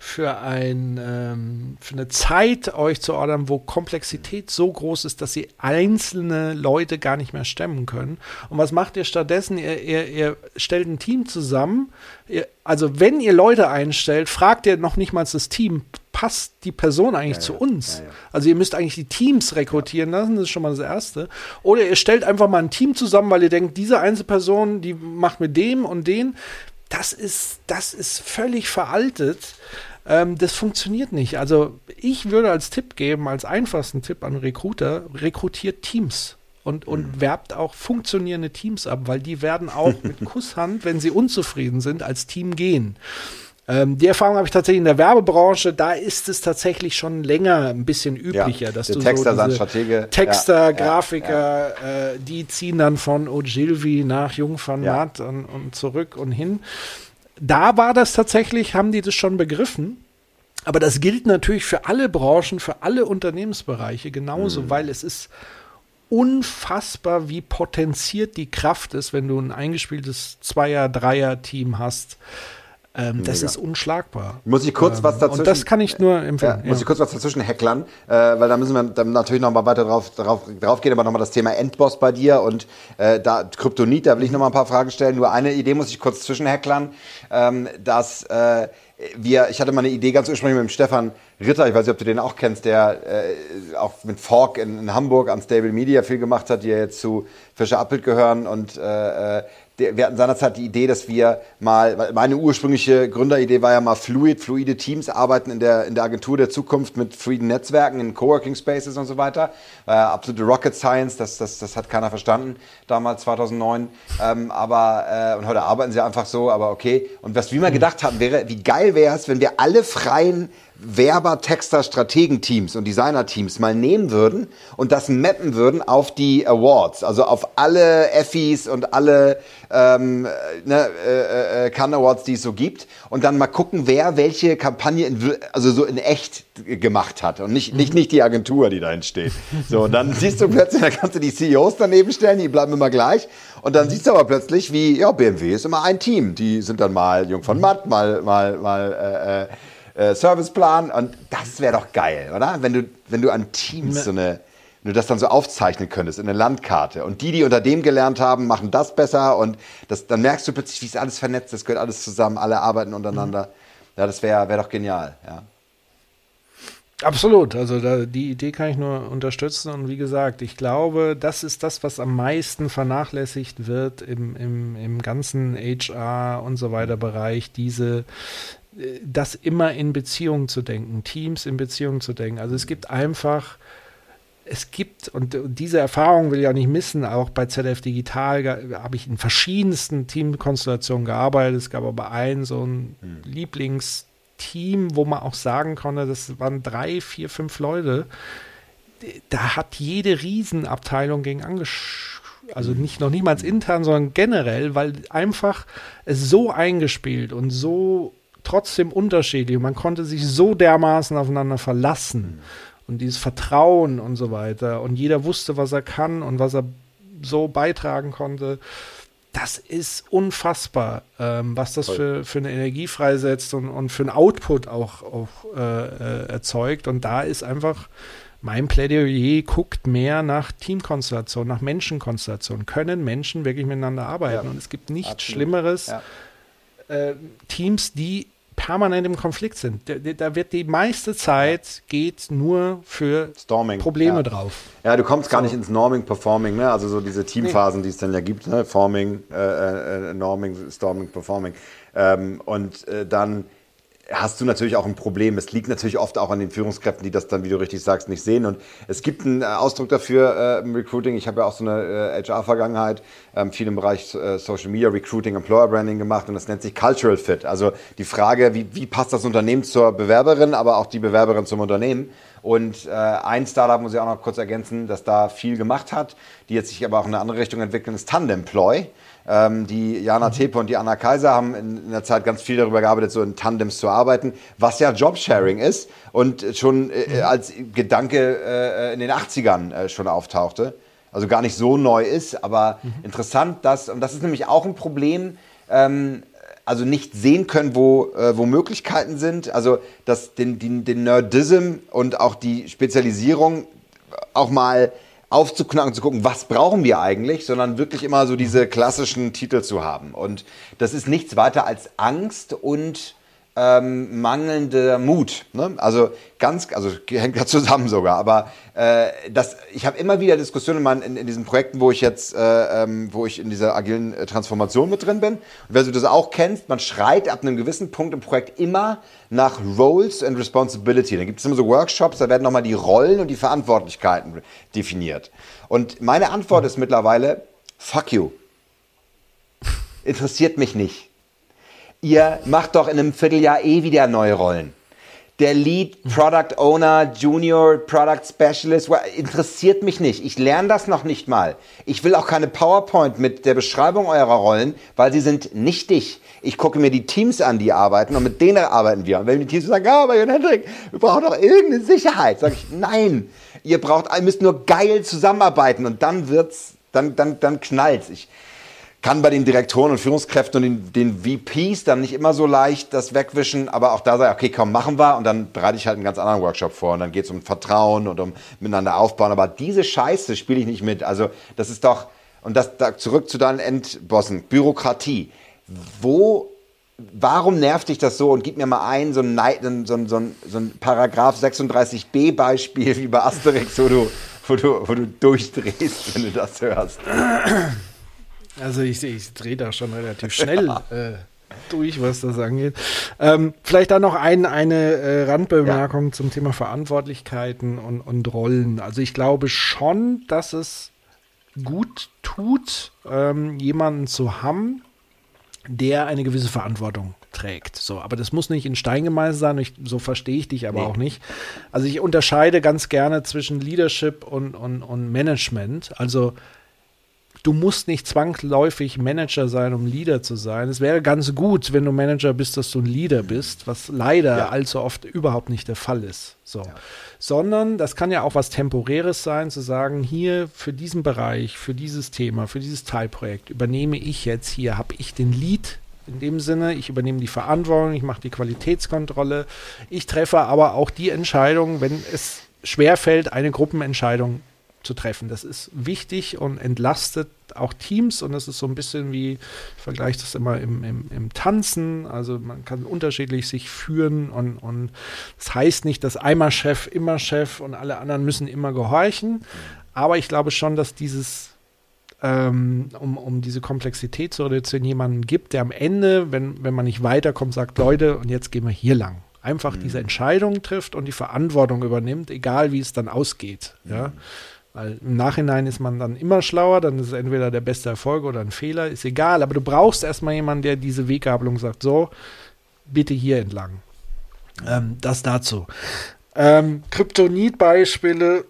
für, ein, ähm, für eine Zeit euch zu ordern, wo Komplexität so groß ist, dass sie einzelne Leute gar nicht mehr stemmen können. Und was macht ihr stattdessen? Ihr, ihr, ihr stellt ein Team zusammen. Ihr, also wenn ihr Leute einstellt, fragt ihr noch nicht mal das Team, passt die Person eigentlich ja, zu ja. uns? Ja, also ihr müsst eigentlich die Teams rekrutieren lassen, das ist schon mal das Erste. Oder ihr stellt einfach mal ein Team zusammen, weil ihr denkt, diese Einzelperson, die macht mit dem und den. Das ist, das ist völlig veraltet. Ähm, das funktioniert nicht. Also ich würde als Tipp geben, als einfachsten Tipp an Recruiter, rekrutiert Teams. Und, und mhm. werbt auch funktionierende Teams ab, weil die werden auch mit Kusshand, wenn sie unzufrieden sind, als Team gehen. Ähm, die Erfahrung habe ich tatsächlich in der Werbebranche. Da ist es tatsächlich schon länger ein bisschen üblicher, ja, dass du Texter so Stratege. Texter, ja, Grafiker, ja, äh, die ziehen dann von Ogilvy nach Jung van Matt und, und zurück und hin da war das tatsächlich, haben die das schon begriffen. Aber das gilt natürlich für alle Branchen, für alle Unternehmensbereiche genauso, mhm. weil es ist unfassbar, wie potenziert die Kraft ist, wenn du ein eingespieltes Zweier-, Dreier-Team hast. Ähm, das ist unschlagbar. Muss ich kurz ähm, was dazwischen. Und das kann ich nur empfehlen. Ja, muss ich kurz was dazwischen hecklern, äh, weil da müssen wir dann natürlich noch mal weiter drauf, drauf, drauf gehen, aber noch mal das Thema Endboss bei dir und äh, da Kryptonit, da will ich noch mal ein paar Fragen stellen. Nur eine Idee muss ich kurz zwischenhecklern, ähm, dass äh, wir, ich hatte mal eine Idee ganz ursprünglich mit dem Stefan Ritter, ich weiß nicht, ob du den auch kennst, der äh, auch mit Fork in, in, Hamburg an Stable Media viel gemacht hat, die ja jetzt zu Fischer Appelt gehören und äh, äh wir hatten seinerzeit die Idee, dass wir mal, meine ursprüngliche Gründeridee war ja mal fluid, fluide Teams arbeiten in der, in der Agentur der Zukunft mit fluiden Netzwerken, in Coworking Spaces und so weiter. War ja absolute Rocket Science, das, das, das hat keiner verstanden, damals 2009. Ähm, aber, äh, und heute arbeiten sie einfach so, aber okay. Und was wir mal gedacht hatten, wäre, wie geil wäre es, wenn wir alle freien Werber, Texter, Strategenteams und Designer-Teams mal nehmen würden und das mappen würden auf die Awards, also auf alle Effis und alle ähm, ne, äh, äh, Cannes Awards, die es so gibt und dann mal gucken, wer welche Kampagne in, also so in echt gemacht hat und nicht, nicht, nicht die Agentur, die da entsteht. So, und dann siehst du plötzlich, da kannst du die CEOs daneben stellen, die bleiben immer gleich und dann siehst du aber plötzlich, wie, ja, BMW ist immer ein Team. Die sind dann mal Jung von Matt, mal, mal, mal äh, äh Serviceplan und das wäre doch geil, oder? Wenn du, wenn du an Teams so eine, wenn du das dann so aufzeichnen könntest in eine Landkarte und die, die unter dem gelernt haben, machen das besser und das, dann merkst du plötzlich, wie ist alles vernetzt, das gehört alles zusammen, alle arbeiten untereinander. Ja, das wäre wär doch genial, ja. Absolut, also da, die Idee kann ich nur unterstützen und wie gesagt, ich glaube, das ist das, was am meisten vernachlässigt wird im, im, im ganzen HR und so weiter Bereich, diese das immer in Beziehung zu denken, Teams in Beziehung zu denken. Also es gibt einfach, es gibt, und diese Erfahrung will ich auch nicht missen, auch bei ZF Digital habe ich in verschiedensten Teamkonstellationen gearbeitet. Es gab aber ein so ein hm. Lieblingsteam, wo man auch sagen konnte, das waren drei, vier, fünf Leute. Da hat jede Riesenabteilung gegen angeschaut also nicht noch niemals intern, sondern generell, weil einfach es so eingespielt und so trotzdem unterschiedlich. man konnte sich so dermaßen aufeinander verlassen. Und dieses Vertrauen und so weiter. Und jeder wusste, was er kann und was er so beitragen konnte. Das ist unfassbar, ähm, was das für, für eine Energie freisetzt und, und für einen Output auch, auch äh, äh, erzeugt. Und da ist einfach mein Plädoyer, guckt mehr nach Teamkonstellation, nach Menschenkonstellation. Können Menschen wirklich miteinander arbeiten? Ja, und es gibt nichts absolut. Schlimmeres. Ja. Äh, Teams, die permanent im Konflikt sind. Da, wird die meiste Zeit geht nur für Storming, Probleme ja. drauf. Ja, du kommst gar nicht ins Norming, Performing, ne? also so diese Teamphasen, nee. die es dann ja gibt, ne? Forming, äh, äh, äh Norming, Storming, Performing. Ähm, und äh, dann hast du natürlich auch ein Problem. Es liegt natürlich oft auch an den Führungskräften, die das dann, wie du richtig sagst, nicht sehen. Und es gibt einen äh, Ausdruck dafür äh, im Recruiting. Ich habe ja auch so eine äh, HR-Vergangenheit, ähm, viel im Bereich äh, Social Media, Recruiting, Employer Branding gemacht und das nennt sich Cultural Fit. Also die Frage, wie, wie passt das Unternehmen zur Bewerberin, aber auch die Bewerberin zum Unternehmen. Und äh, ein Startup muss ich auch noch kurz ergänzen, das da viel gemacht hat, die jetzt sich aber auch in eine andere Richtung entwickeln, ist Tandemploy. Ähm, die Jana Tepe und die Anna Kaiser haben in, in, der Zeit ganz viel darüber gearbeitet, so in Tandems zu arbeiten, was ja Jobsharing ist und schon äh, als Gedanke äh, in den 80ern äh, schon auftauchte. Also gar nicht so neu ist, aber mhm. interessant, dass, und das ist nämlich auch ein Problem, ähm, also nicht sehen können, wo, äh, wo Möglichkeiten sind. Also dass den, den, den Nerdism und auch die Spezialisierung auch mal aufzuknacken, zu gucken, was brauchen wir eigentlich, sondern wirklich immer so diese klassischen Titel zu haben. Und das ist nichts weiter als Angst und ähm, mangelnder Mut. Ne? Also ganz, also hängt ja zusammen sogar. Aber äh, das, ich habe immer wieder Diskussionen in, in, diesen Projekten, wo ich jetzt, äh, ähm, wo ich in dieser agilen äh, Transformation mit drin bin. Und wer du das auch kennst, man schreit ab einem gewissen Punkt im Projekt immer nach Roles and Responsibility. Dann gibt es immer so Workshops, da werden nochmal die Rollen und die Verantwortlichkeiten definiert. Und meine Antwort ist mittlerweile, fuck you. Interessiert mich nicht ihr macht doch in einem Vierteljahr eh wieder neue Rollen. Der Lead Product Owner, Junior Product Specialist, interessiert mich nicht. Ich lerne das noch nicht mal. Ich will auch keine PowerPoint mit der Beschreibung eurer Rollen, weil sie sind nichtig. Ich gucke mir die Teams an, die arbeiten und mit denen arbeiten wir. Und wenn die Teams sagen, ja, aber Jan Hendrik, wir brauchen doch irgendeine Sicherheit, sage ich, nein. Ihr braucht, ihr müsst nur geil zusammenarbeiten und dann wird's, dann, dann, dann knallt's. Ich, kann bei den Direktoren und Führungskräften und den, den VPs dann nicht immer so leicht das wegwischen, aber auch da ich, okay, komm, machen wir und dann bereite ich halt einen ganz anderen Workshop vor und dann geht es um Vertrauen und um miteinander aufbauen, aber diese Scheiße spiele ich nicht mit. Also das ist doch, und das da, zurück zu deinen Endbossen, Bürokratie. Wo, warum nervt dich das so und gib mir mal ein, so ein, so ein, so ein, so ein Paragraph 36b Beispiel wie bei Asterix, wo du, wo du, wo du durchdrehst, wenn du das hörst. Also ich, ich drehe da schon relativ schnell äh, durch, was das angeht. Ähm, vielleicht dann noch ein, eine äh, Randbemerkung ja. zum Thema Verantwortlichkeiten und, und Rollen. Also ich glaube schon, dass es gut tut, ähm, jemanden zu haben, der eine gewisse Verantwortung trägt. So, aber das muss nicht in Stein gemeißelt sein, ich, so verstehe ich dich aber nee. auch nicht. Also ich unterscheide ganz gerne zwischen Leadership und, und, und Management. Also du musst nicht zwangsläufig Manager sein, um Leader zu sein. Es wäre ganz gut, wenn du Manager bist, dass du ein Leader bist, was leider ja. allzu oft überhaupt nicht der Fall ist. So. Ja. Sondern das kann ja auch was Temporäres sein, zu sagen, hier für diesen Bereich, für dieses Thema, für dieses Teilprojekt übernehme ich jetzt hier, habe ich den Lead in dem Sinne, ich übernehme die Verantwortung, ich mache die Qualitätskontrolle, ich treffe aber auch die Entscheidung, wenn es schwerfällt, eine Gruppenentscheidung zu treffen. Das ist wichtig und entlastet auch Teams und das ist so ein bisschen wie, ich vergleiche das immer im, im, im Tanzen, also man kann unterschiedlich sich führen und, und das heißt nicht, dass einmal Chef immer Chef und alle anderen müssen immer gehorchen, aber ich glaube schon, dass dieses ähm, um, um diese Komplexität zu reduzieren, jemanden gibt, der am Ende, wenn, wenn man nicht weiterkommt, sagt, Leute, und jetzt gehen wir hier lang. Einfach mhm. diese Entscheidung trifft und die Verantwortung übernimmt, egal wie es dann ausgeht. Mhm. Ja? Weil im Nachhinein ist man dann immer schlauer, dann ist es entweder der beste Erfolg oder ein Fehler, ist egal. Aber du brauchst erstmal jemanden, der diese Weggabelung sagt, so, bitte hier entlang. Ähm, das dazu. Ähm, Kryptonit-Beispiele,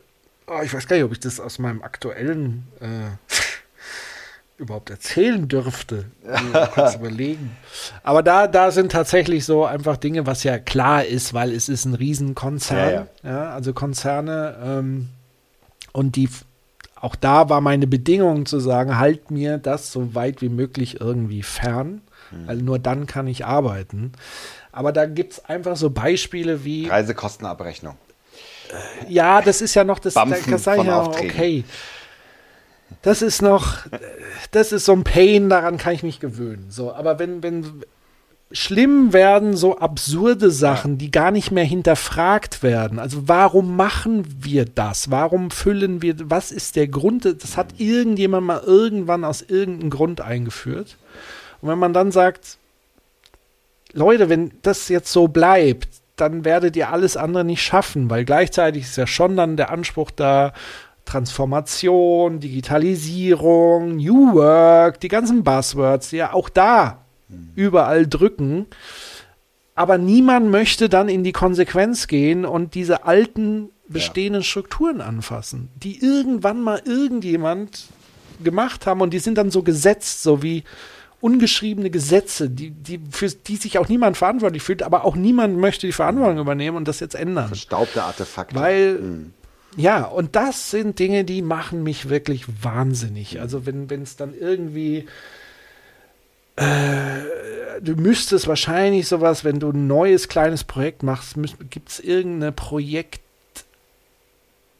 oh, ich weiß gar nicht, ob ich das aus meinem aktuellen äh, überhaupt erzählen dürfte. Kurz überlegen. Aber da, da sind tatsächlich so einfach Dinge, was ja klar ist, weil es ist ein Riesenkonzern. Ja, ja. ja also Konzerne ähm, und die, auch da war meine Bedingung zu sagen, halt mir das so weit wie möglich irgendwie fern, mhm. weil nur dann kann ich arbeiten. Aber da gibt es einfach so Beispiele wie. Reisekostenabrechnung. Ja, das ist ja noch das, Bampfen da sage ich ja, okay. Das ist noch, das ist so ein Pain, daran kann ich mich gewöhnen. So, aber wenn, wenn, schlimm werden so absurde Sachen, die gar nicht mehr hinterfragt werden. Also warum machen wir das? Warum füllen wir, was ist der Grund? Das hat irgendjemand mal irgendwann aus irgendeinem Grund eingeführt. Und wenn man dann sagt, Leute, wenn das jetzt so bleibt, dann werdet ihr alles andere nicht schaffen, weil gleichzeitig ist ja schon dann der Anspruch da, Transformation, Digitalisierung, New Work, die ganzen Buzzwords, die ja auch da überall drücken. Aber niemand möchte dann in die Konsequenz gehen und diese alten bestehenden ja. Strukturen anfassen, die irgendwann mal irgendjemand gemacht haben und die sind dann so gesetzt, so wie ungeschriebene Gesetze, die, die, für die sich auch niemand verantwortlich fühlt, aber auch niemand möchte die Verantwortung übernehmen und das jetzt ändern. Verstaubte Artefakte. Weil, mhm. ja, und das sind Dinge, die machen mich wirklich wahnsinnig. Also wenn es dann irgendwie äh, du müsstest wahrscheinlich sowas, wenn du ein neues kleines Projekt machst, gibt es irgendeine Projekt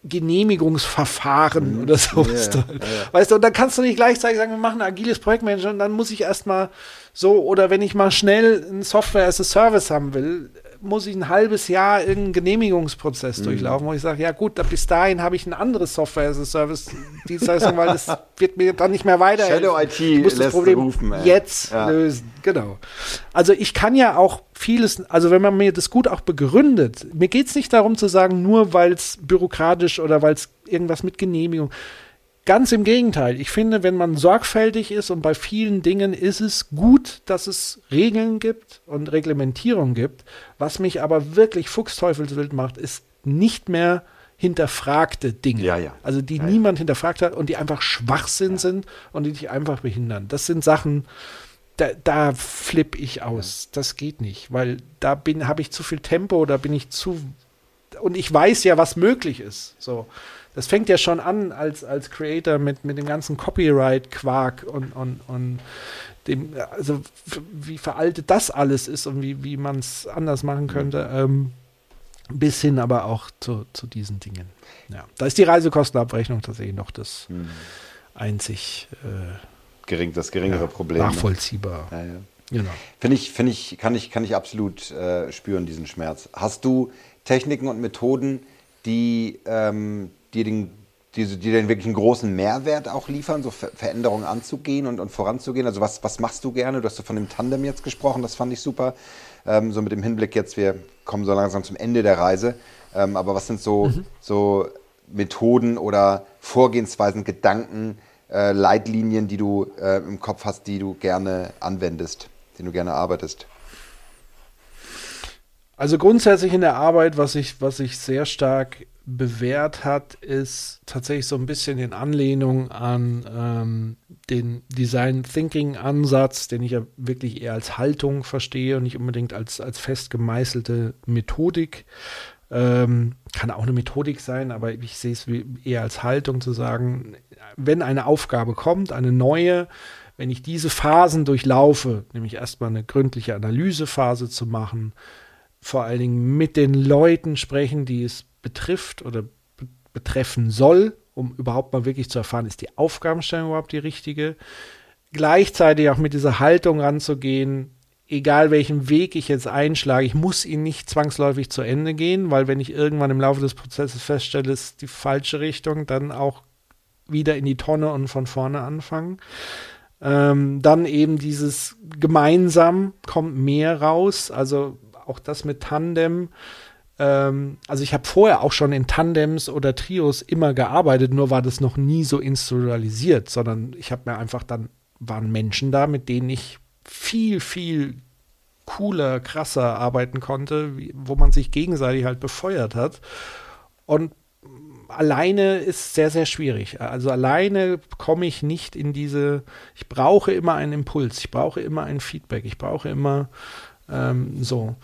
Genehmigungsverfahren mhm. oder sowas. Yeah, yeah. Weißt du, und dann kannst du nicht gleichzeitig sagen, wir machen ein agiles Projektmanagement und dann muss ich erstmal so, oder wenn ich mal schnell ein Software as a Service haben will, muss ich ein halbes Jahr irgendeinen Genehmigungsprozess mhm. durchlaufen, wo ich sage, ja gut, bis dahin habe ich ein anderes Software as a Service Dienstleistung, weil das wird mir dann nicht mehr weiter. Shadow IT lässt das Problem rufen, jetzt ja. lösen. Genau. Also ich kann ja auch vieles, also wenn man mir das gut auch begründet, mir geht es nicht darum zu sagen, nur weil es bürokratisch oder weil es irgendwas mit Genehmigung Ganz im Gegenteil. Ich finde, wenn man sorgfältig ist und bei vielen Dingen ist es gut, dass es Regeln gibt und Reglementierung gibt. Was mich aber wirklich fuchsteufelswild macht, ist nicht mehr hinterfragte Dinge. Ja, ja. Also die ja, niemand hinterfragt hat und die einfach Schwachsinn sind und die dich einfach behindern. Das sind Sachen, da, da flippe ich aus. Das geht nicht, weil da bin habe ich zu viel Tempo, da bin ich zu und ich weiß ja, was möglich ist. So das fängt ja schon an als, als Creator mit, mit dem ganzen Copyright-Quark und, und, und dem, also wie veraltet das alles ist und wie, wie man es anders machen könnte, ähm, bis hin aber auch zu, zu diesen Dingen. Ja, da ist die Reisekostenabrechnung tatsächlich noch das hm. einzig äh, Gering, das geringere ja, Problem. Nachvollziehbar. Ja, ja. Genau. Finde ich, finde ich, kann ich, kann ich absolut äh, spüren, diesen Schmerz. Hast du Techniken und Methoden, die, ähm, die den, die, die den wirklich einen großen Mehrwert auch liefern, so Ver Veränderungen anzugehen und, und voranzugehen? Also was, was machst du gerne? Du hast so von dem Tandem jetzt gesprochen, das fand ich super. Ähm, so mit dem Hinblick jetzt, wir kommen so langsam zum Ende der Reise. Ähm, aber was sind so, mhm. so Methoden oder Vorgehensweisen, Gedanken, äh, Leitlinien, die du äh, im Kopf hast, die du gerne anwendest? den du gerne arbeitest? Also grundsätzlich in der Arbeit, was sich was ich sehr stark bewährt hat, ist tatsächlich so ein bisschen in Anlehnung an ähm, den Design Thinking Ansatz, den ich ja wirklich eher als Haltung verstehe und nicht unbedingt als, als fest gemeißelte Methodik. Ähm, kann auch eine Methodik sein, aber ich sehe es eher als Haltung zu sagen, wenn eine Aufgabe kommt, eine neue, wenn ich diese Phasen durchlaufe, nämlich erstmal eine gründliche Analysephase zu machen, vor allen Dingen mit den Leuten sprechen, die es betrifft oder betreffen soll, um überhaupt mal wirklich zu erfahren, ist die Aufgabenstellung überhaupt die richtige. Gleichzeitig auch mit dieser Haltung ranzugehen, egal welchen Weg ich jetzt einschlage, ich muss ihn nicht zwangsläufig zu Ende gehen, weil wenn ich irgendwann im Laufe des Prozesses feststelle, es ist die falsche Richtung, dann auch wieder in die Tonne und von vorne anfangen. Ähm, dann eben dieses gemeinsam kommt mehr raus, also auch das mit Tandem. Ähm, also ich habe vorher auch schon in Tandems oder Trios immer gearbeitet, nur war das noch nie so institutionalisiert, sondern ich habe mir einfach dann waren Menschen da, mit denen ich viel, viel cooler, krasser arbeiten konnte, wo man sich gegenseitig halt befeuert hat. Und alleine ist sehr, sehr schwierig. Also alleine komme ich nicht in diese, ich brauche immer einen Impuls, ich brauche immer ein Feedback, ich brauche immer ähm, so.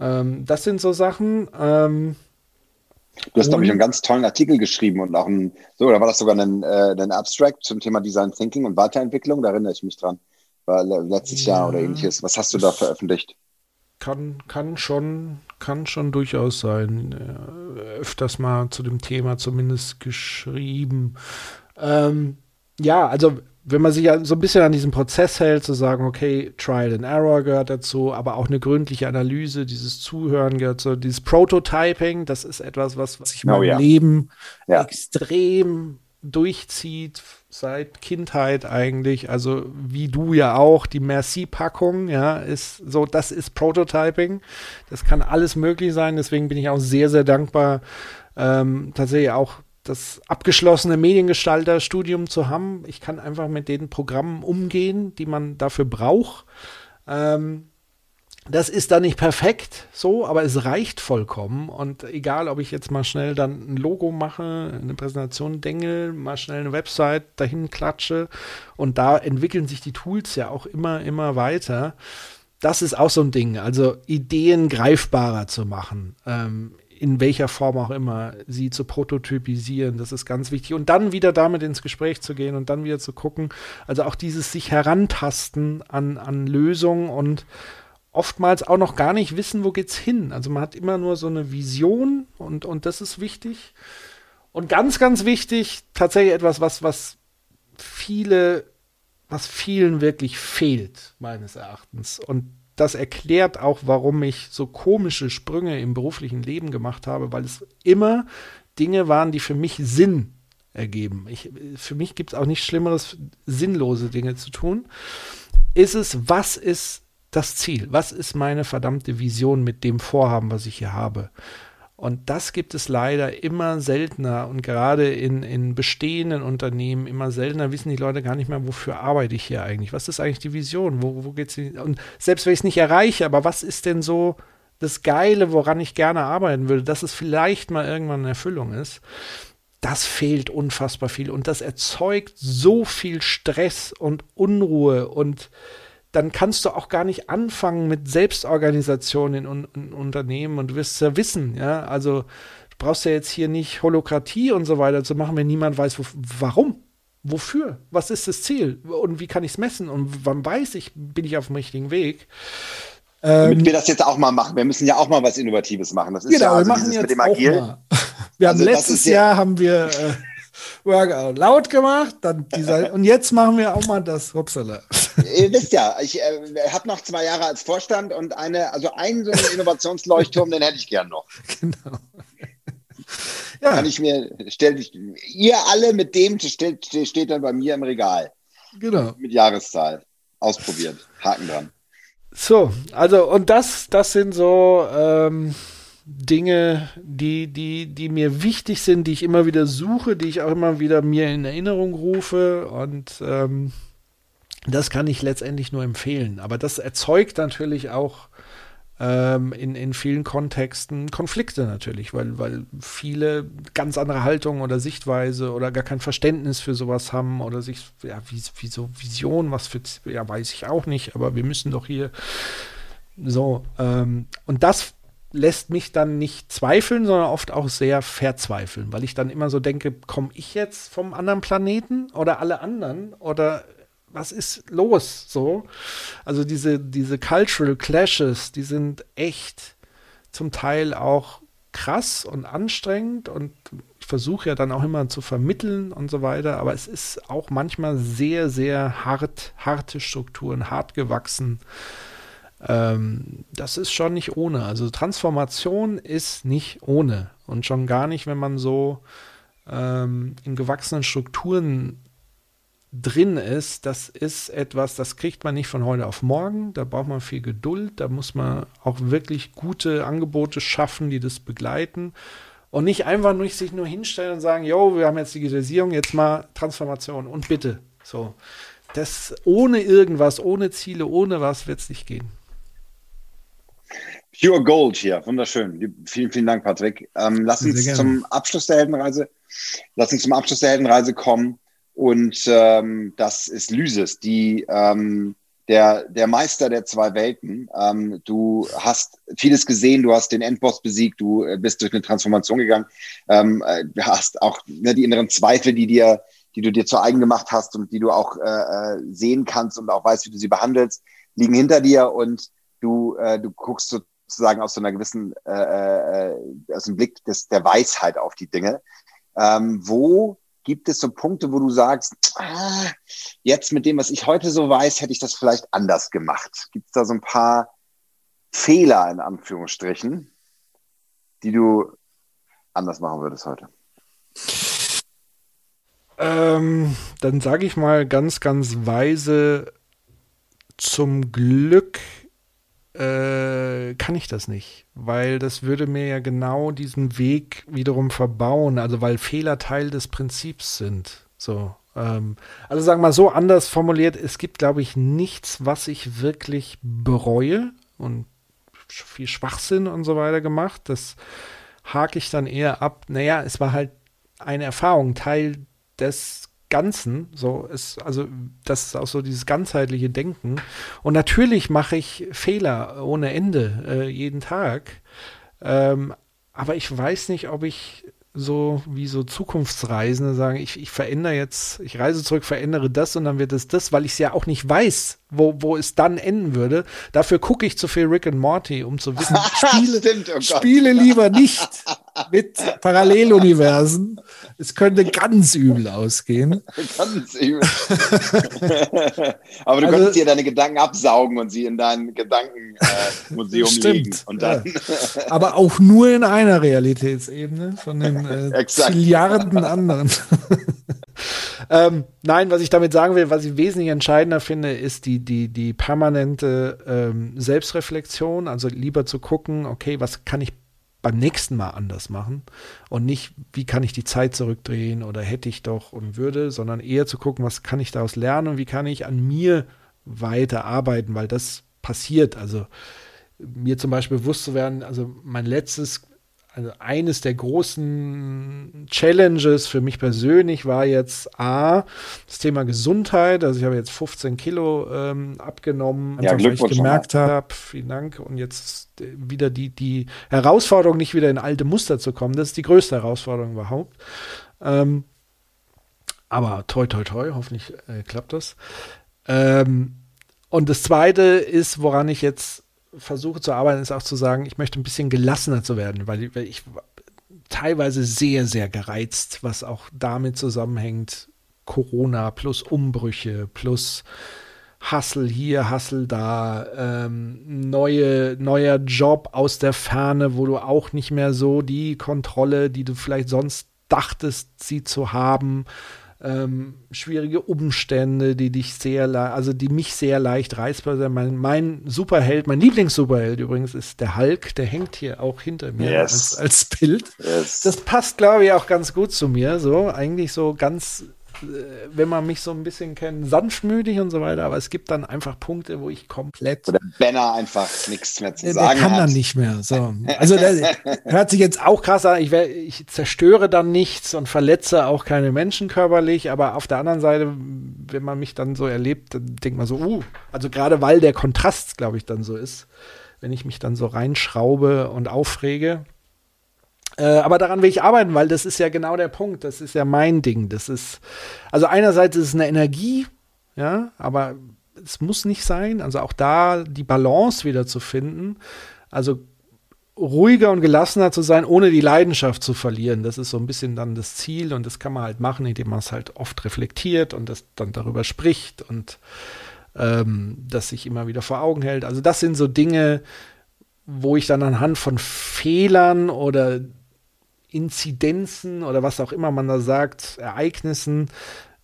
Ähm, das sind so Sachen. Ähm, Du hast, glaube ich, einen ganz tollen Artikel geschrieben und auch ein, so, da war das sogar ein, äh, ein Abstract zum Thema Design Thinking und Weiterentwicklung, da erinnere ich mich dran. War letztes ja, Jahr oder ähnliches. Was hast du da veröffentlicht? Kann, kann schon, kann schon durchaus sein. Äh, öfters mal zu dem Thema zumindest geschrieben. Ähm, ja, also wenn man sich ja so ein bisschen an diesen Prozess hält, zu sagen, okay, Trial and Error gehört dazu, aber auch eine gründliche Analyse, dieses Zuhören gehört so, dieses Prototyping, das ist etwas, was, was ich oh, meinem ja. Leben ja. extrem durchzieht, seit Kindheit eigentlich, also wie du ja auch, die Merci-Packung, ja, ist so, das ist Prototyping. Das kann alles möglich sein, deswegen bin ich auch sehr, sehr dankbar, ähm, tatsächlich auch das abgeschlossene Mediengestalterstudium zu haben. Ich kann einfach mit den Programmen umgehen, die man dafür braucht. Ähm, das ist dann nicht perfekt so, aber es reicht vollkommen. Und egal, ob ich jetzt mal schnell dann ein Logo mache, eine Präsentation denke, mal schnell eine Website dahin klatsche und da entwickeln sich die Tools ja auch immer, immer weiter. Das ist auch so ein Ding, also Ideen greifbarer zu machen. Ähm, in welcher Form auch immer, sie zu prototypisieren, das ist ganz wichtig. Und dann wieder damit ins Gespräch zu gehen und dann wieder zu gucken. Also auch dieses sich herantasten an, an Lösungen und oftmals auch noch gar nicht wissen, wo geht's hin. Also man hat immer nur so eine Vision und, und das ist wichtig. Und ganz, ganz wichtig, tatsächlich etwas, was, was viele, was vielen wirklich fehlt, meines Erachtens. Und das erklärt auch, warum ich so komische Sprünge im beruflichen Leben gemacht habe, weil es immer Dinge waren, die für mich Sinn ergeben. Ich, für mich gibt es auch nichts Schlimmeres, sinnlose Dinge zu tun. Ist es, was ist das Ziel? Was ist meine verdammte Vision mit dem Vorhaben, was ich hier habe? Und das gibt es leider immer seltener und gerade in, in bestehenden Unternehmen immer seltener wissen die Leute gar nicht mehr, wofür arbeite ich hier eigentlich? Was ist eigentlich die Vision? Wo, wo geht's hin? Und selbst wenn ich es nicht erreiche, aber was ist denn so das Geile, woran ich gerne arbeiten würde, dass es vielleicht mal irgendwann eine Erfüllung ist? Das fehlt unfassbar viel und das erzeugt so viel Stress und Unruhe und dann kannst du auch gar nicht anfangen mit Selbstorganisation in, in, Unternehmen und du wirst es ja wissen, ja, also du brauchst ja jetzt hier nicht Holokratie und so weiter zu machen, wenn niemand weiß, wo, warum, wofür, was ist das Ziel und wie kann ich es messen und wann weiß ich, bin ich auf dem richtigen Weg. Damit ähm, wir das jetzt auch mal machen. Wir müssen ja auch mal was Innovatives machen. Das ist genau, ja also wir machen jetzt mit dem Agil. Wir haben also letztes Jahr haben wir äh, Workout laut gemacht, dann dieser, und jetzt machen wir auch mal das Upsala. Ihr wisst ja, ich äh, habe noch zwei Jahre als Vorstand und eine, also einen so einen Innovationsleuchtturm, den hätte ich gern noch. Genau. Ja. Kann ich mir, stell ich, ihr alle mit dem steht, steht dann bei mir im Regal. Genau. Mit Jahreszahl. Ausprobiert. Haken dran. So, also, und das, das sind so, ähm, Dinge, die, die, die mir wichtig sind, die ich immer wieder suche, die ich auch immer wieder mir in Erinnerung rufe. Und ähm, das kann ich letztendlich nur empfehlen. Aber das erzeugt natürlich auch ähm, in, in vielen Kontexten Konflikte natürlich, weil, weil viele ganz andere Haltungen oder Sichtweise oder gar kein Verständnis für sowas haben oder sich, ja, wie, wie so Vision, was für, ja, weiß ich auch nicht, aber wir müssen doch hier so, ähm, und das lässt mich dann nicht zweifeln, sondern oft auch sehr verzweifeln, weil ich dann immer so denke, komme ich jetzt vom anderen Planeten oder alle anderen oder was ist los so? Also diese, diese Cultural Clashes, die sind echt zum Teil auch krass und anstrengend und ich versuche ja dann auch immer zu vermitteln und so weiter, aber es ist auch manchmal sehr, sehr hart, harte Strukturen, hart gewachsen. Ähm, das ist schon nicht ohne. Also Transformation ist nicht ohne und schon gar nicht, wenn man so ähm, in gewachsenen Strukturen drin ist, das ist etwas, das kriegt man nicht von heute auf morgen. Da braucht man viel Geduld. Da muss man auch wirklich gute Angebote schaffen, die das begleiten. Und nicht einfach nur sich nur hinstellen und sagen, jo, wir haben jetzt Digitalisierung, jetzt mal Transformation und bitte. So. Das ohne irgendwas, ohne Ziele, ohne was wird es nicht gehen. Pure Gold hier, wunderschön. Vielen, vielen Dank, Patrick. Ähm, lass uns zum Abschluss der Heldenreise, lass uns zum Abschluss der Heldenreise kommen. Und ähm, das ist Lysis, die ähm, der, der Meister der zwei Welten. Ähm, du hast vieles gesehen, du hast den Endboss besiegt, du äh, bist durch eine Transformation gegangen, ähm, äh, hast auch ne, die inneren Zweifel, die dir, die du dir zu eigen gemacht hast und die du auch äh, äh, sehen kannst und auch weißt, wie du sie behandelst, liegen hinter dir und du, äh, du guckst sozusagen aus so einer gewissen, äh, aus dem Blick des, der Weisheit auf die Dinge. Ähm, wo Gibt es so Punkte, wo du sagst, ah, jetzt mit dem, was ich heute so weiß, hätte ich das vielleicht anders gemacht? Gibt es da so ein paar Fehler in Anführungsstrichen, die du anders machen würdest heute? Ähm, dann sage ich mal ganz, ganz weise, zum Glück äh, kann ich das nicht, weil das würde mir ja genau diesen Weg wiederum verbauen, also weil Fehler Teil des Prinzips sind. So. Ähm, also sagen wir mal so anders formuliert, es gibt, glaube ich, nichts, was ich wirklich bereue und viel Schwachsinn und so weiter gemacht. Das hake ich dann eher ab. Naja, es war halt eine Erfahrung, Teil des Ganzen. So ist, also, das ist auch so dieses ganzheitliche Denken. Und natürlich mache ich Fehler ohne Ende, äh, jeden Tag. Ähm, aber ich weiß nicht, ob ich so wie so Zukunftsreisende sagen, ich, ich verändere jetzt, ich reise zurück, verändere das und dann wird es das, weil ich es ja auch nicht weiß, wo, wo es dann enden würde. Dafür gucke ich zu viel Rick and Morty, um zu wissen, spiele, Stimmt, oh spiele lieber nicht mit Paralleluniversen. Es könnte ganz übel ausgehen. Ganz übel. Aber du also, könntest dir deine Gedanken absaugen und sie in dein Gedankenmuseum äh, legen. Und dann ja. Aber auch nur in einer Realitätsebene von den äh, Milliarden anderen. ähm, nein, was ich damit sagen will, was ich wesentlich entscheidender finde, ist die, die, die permanente ähm, Selbstreflexion. Also lieber zu gucken, okay, was kann ich beim nächsten Mal anders machen und nicht, wie kann ich die Zeit zurückdrehen oder hätte ich doch und würde, sondern eher zu gucken, was kann ich daraus lernen und wie kann ich an mir weiter arbeiten, weil das passiert. Also mir zum Beispiel bewusst zu werden, also mein letztes also eines der großen Challenges für mich persönlich war jetzt A, das Thema Gesundheit. Also ich habe jetzt 15 Kilo ähm, abgenommen, ja, weil ich gemerkt habe, vielen Dank, und jetzt wieder die, die Herausforderung, nicht wieder in alte Muster zu kommen. Das ist die größte Herausforderung überhaupt. Ähm, aber toi, toi, toi, hoffentlich äh, klappt das. Ähm, und das zweite ist, woran ich jetzt versuche zu arbeiten, ist auch zu sagen, ich möchte ein bisschen gelassener zu werden, weil ich, weil ich teilweise sehr, sehr gereizt, was auch damit zusammenhängt, Corona plus Umbrüche plus Hustle hier, Hustle da, ähm, neue, neuer Job aus der Ferne, wo du auch nicht mehr so die Kontrolle, die du vielleicht sonst dachtest, sie zu haben, ähm, schwierige Umstände, die dich sehr, also die mich sehr leicht reizbar sind. Mein, mein Superheld, mein Lieblings-Superheld übrigens ist der Hulk, der hängt hier auch hinter mir yes. als, als Bild. Yes. Das passt, glaube ich, auch ganz gut zu mir. So, eigentlich so ganz wenn man mich so ein bisschen kennt, sanftmütig und so weiter, aber es gibt dann einfach Punkte, wo ich komplett. Oder Benner einfach nichts mehr zu der, sagen der kann hat. dann nicht mehr. So. Also das hört sich jetzt auch krass an. Ich, wär, ich zerstöre dann nichts und verletze auch keine Menschen körperlich, aber auf der anderen Seite, wenn man mich dann so erlebt, dann denkt man so, uh, also gerade weil der Kontrast, glaube ich, dann so ist, wenn ich mich dann so reinschraube und aufrege, äh, aber daran will ich arbeiten, weil das ist ja genau der Punkt. Das ist ja mein Ding. Das ist, also einerseits ist es eine Energie, ja, aber es muss nicht sein. Also auch da die Balance wieder zu finden. Also ruhiger und gelassener zu sein, ohne die Leidenschaft zu verlieren. Das ist so ein bisschen dann das Ziel und das kann man halt machen, indem man es halt oft reflektiert und das dann darüber spricht und ähm, das sich immer wieder vor Augen hält. Also das sind so Dinge, wo ich dann anhand von Fehlern oder Inzidenzen oder was auch immer man da sagt, Ereignissen,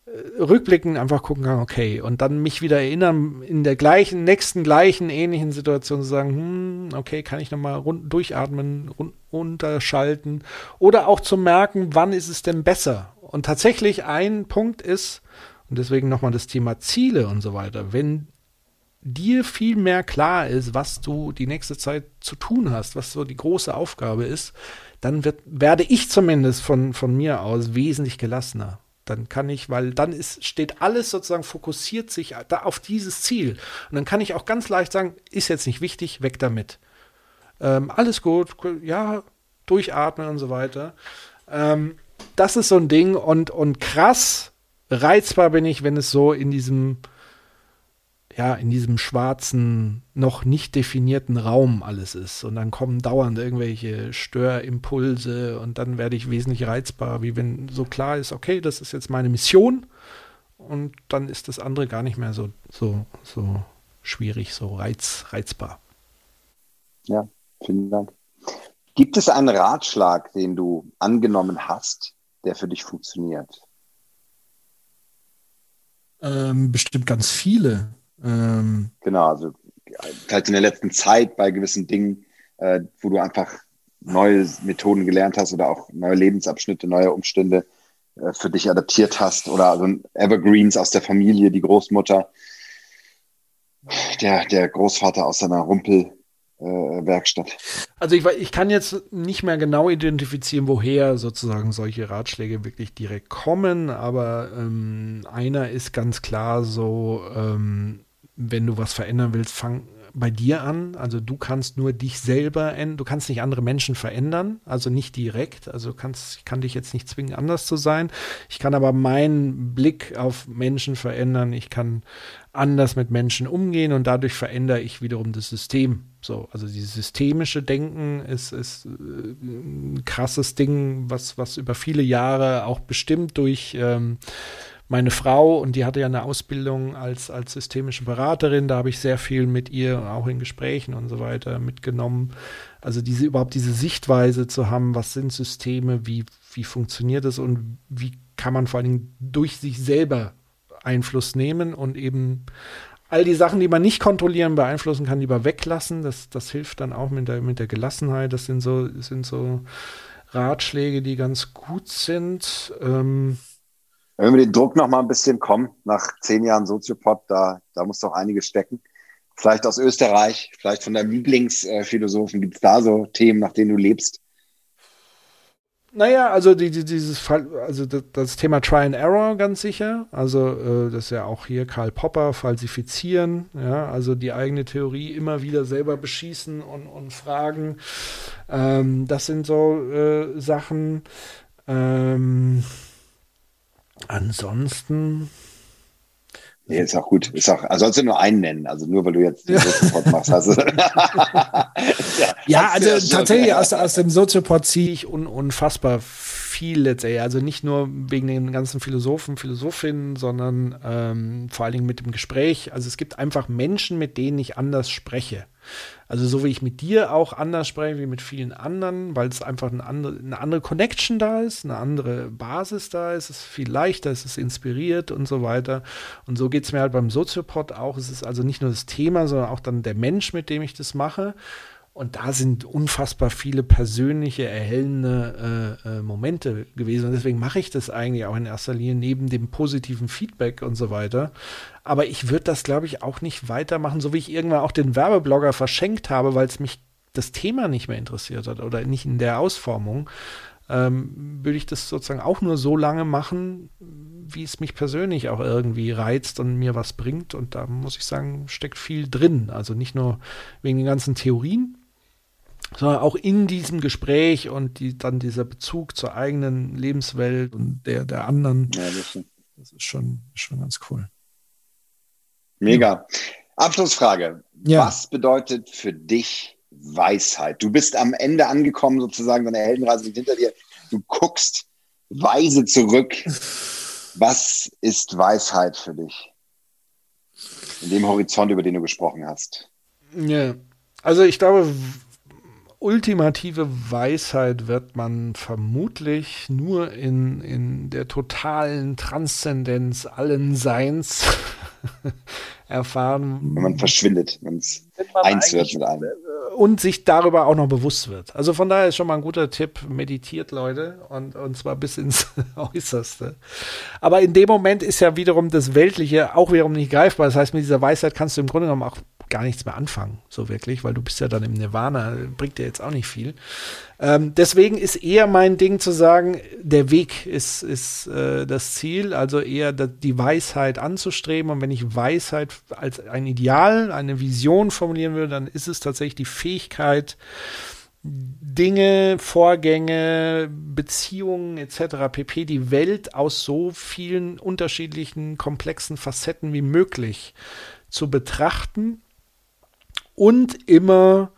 äh, rückblicken einfach gucken kann, okay, und dann mich wieder erinnern, in der gleichen, nächsten gleichen, ähnlichen Situation zu sagen, hm, okay, kann ich nochmal rund, durchatmen, rund, runterschalten oder auch zu merken, wann ist es denn besser? Und tatsächlich ein Punkt ist, und deswegen nochmal das Thema Ziele und so weiter, wenn dir viel mehr klar ist, was du die nächste Zeit zu tun hast, was so die große Aufgabe ist, dann wird, werde ich zumindest von, von mir aus wesentlich gelassener. Dann kann ich, weil dann ist, steht alles sozusagen fokussiert sich da auf dieses Ziel. Und dann kann ich auch ganz leicht sagen, ist jetzt nicht wichtig, weg damit. Ähm, alles gut, ja, durchatmen und so weiter. Ähm, das ist so ein Ding und, und krass reizbar bin ich, wenn es so in diesem ja, in diesem schwarzen, noch nicht definierten Raum alles ist. Und dann kommen dauernd irgendwelche Störimpulse und dann werde ich wesentlich reizbar, wie wenn so klar ist, okay, das ist jetzt meine Mission und dann ist das andere gar nicht mehr so, so, so schwierig, so reiz, reizbar. Ja, vielen Dank. Gibt es einen Ratschlag, den du angenommen hast, der für dich funktioniert? Ähm, bestimmt ganz viele. Ähm, genau, also vielleicht in der letzten Zeit bei gewissen Dingen, äh, wo du einfach neue Methoden gelernt hast oder auch neue Lebensabschnitte, neue Umstände äh, für dich adaptiert hast oder also Evergreens aus der Familie, die Großmutter, der, der Großvater aus seiner Rumpelwerkstatt. Äh, also ich, ich kann jetzt nicht mehr genau identifizieren, woher sozusagen solche Ratschläge wirklich direkt kommen, aber ähm, einer ist ganz klar so, ähm, wenn du was verändern willst, fang bei dir an. Also du kannst nur dich selber ändern. Du kannst nicht andere Menschen verändern, also nicht direkt. Also kannst, ich kann dich jetzt nicht zwingen, anders zu sein. Ich kann aber meinen Blick auf Menschen verändern. Ich kann anders mit Menschen umgehen und dadurch verändere ich wiederum das System. So, also dieses systemische Denken ist, ist äh, ein krasses Ding, was, was über viele Jahre auch bestimmt durch ähm, meine Frau, und die hatte ja eine Ausbildung als, als systemische Beraterin, da habe ich sehr viel mit ihr, auch in Gesprächen und so weiter, mitgenommen. Also diese überhaupt diese Sichtweise zu haben, was sind Systeme, wie, wie funktioniert es und wie kann man vor allen Dingen durch sich selber Einfluss nehmen und eben all die Sachen, die man nicht kontrollieren, beeinflussen kann, lieber weglassen. Das, das hilft dann auch mit der, mit der Gelassenheit. Das sind so, sind so Ratschläge, die ganz gut sind. Ähm, wenn wir den Druck noch mal ein bisschen kommen, nach zehn Jahren Soziopod, da, da muss doch einiges stecken. Vielleicht aus Österreich, vielleicht von deinem Lieblingsphilosophen, gibt es da so Themen, nach denen du lebst? Naja, also die, die, dieses Fall, also das, das, Thema Try and Error ganz sicher. Also äh, das ist ja auch hier Karl Popper, falsifizieren, ja, also die eigene Theorie immer wieder selber beschießen und, und fragen. Ähm, das sind so äh, Sachen. Ähm, Ansonsten. Nee, ist auch gut. Ist auch, also sollst du nur einen nennen, also nur weil du jetzt den Soziopod machst. Also, ja, ja also tatsächlich aus, aus dem Soziopod ziehe ich un, unfassbar viel letztendlich. Also nicht nur wegen den ganzen Philosophen, Philosophinnen, sondern ähm, vor allen Dingen mit dem Gespräch. Also es gibt einfach Menschen, mit denen ich anders spreche. Also so wie ich mit dir auch anders spreche wie mit vielen anderen, weil es einfach eine andere, eine andere Connection da ist, eine andere Basis da ist, es ist viel leichter, es ist inspiriert und so weiter. Und so geht es mir halt beim Soziopod auch. Es ist also nicht nur das Thema, sondern auch dann der Mensch, mit dem ich das mache. Und da sind unfassbar viele persönliche, erhellende äh, äh, Momente gewesen. Und deswegen mache ich das eigentlich auch in erster Linie neben dem positiven Feedback und so weiter. Aber ich würde das, glaube ich, auch nicht weitermachen, so wie ich irgendwann auch den Werbeblogger verschenkt habe, weil es mich das Thema nicht mehr interessiert hat oder nicht in der Ausformung. Ähm, würde ich das sozusagen auch nur so lange machen, wie es mich persönlich auch irgendwie reizt und mir was bringt. Und da muss ich sagen, steckt viel drin. Also nicht nur wegen den ganzen Theorien, sondern auch in diesem Gespräch und die, dann dieser Bezug zur eigenen Lebenswelt und der, der anderen. Ja, das, das ist schon, schon ganz cool. Mega. Abschlussfrage. Ja. Was bedeutet für dich Weisheit? Du bist am Ende angekommen, sozusagen, deine Heldenreise liegt hinter dir. Du guckst weise zurück. Was ist Weisheit für dich? In dem Horizont, über den du gesprochen hast. Ja, also ich glaube, ultimative Weisheit wird man vermutlich nur in, in der totalen Transzendenz allen Seins erfahren. Wenn man verschwindet, wenn es eins wird mit einem. Und sich darüber auch noch bewusst wird. Also von daher ist schon mal ein guter Tipp, meditiert Leute und, und zwar bis ins Äußerste. Aber in dem Moment ist ja wiederum das Weltliche auch wiederum nicht greifbar. Das heißt, mit dieser Weisheit kannst du im Grunde genommen auch gar nichts mehr anfangen, so wirklich, weil du bist ja dann im Nirvana, bringt dir jetzt auch nicht viel. Ähm, deswegen ist eher mein Ding zu sagen, der Weg ist, ist äh, das Ziel, also eher die Weisheit anzustreben. Und wenn ich Weisheit als ein Ideal, eine Vision formulieren würde, dann ist es tatsächlich die Fähigkeit, Dinge, Vorgänge, Beziehungen etc. pp. die Welt aus so vielen unterschiedlichen, komplexen Facetten wie möglich zu betrachten und immer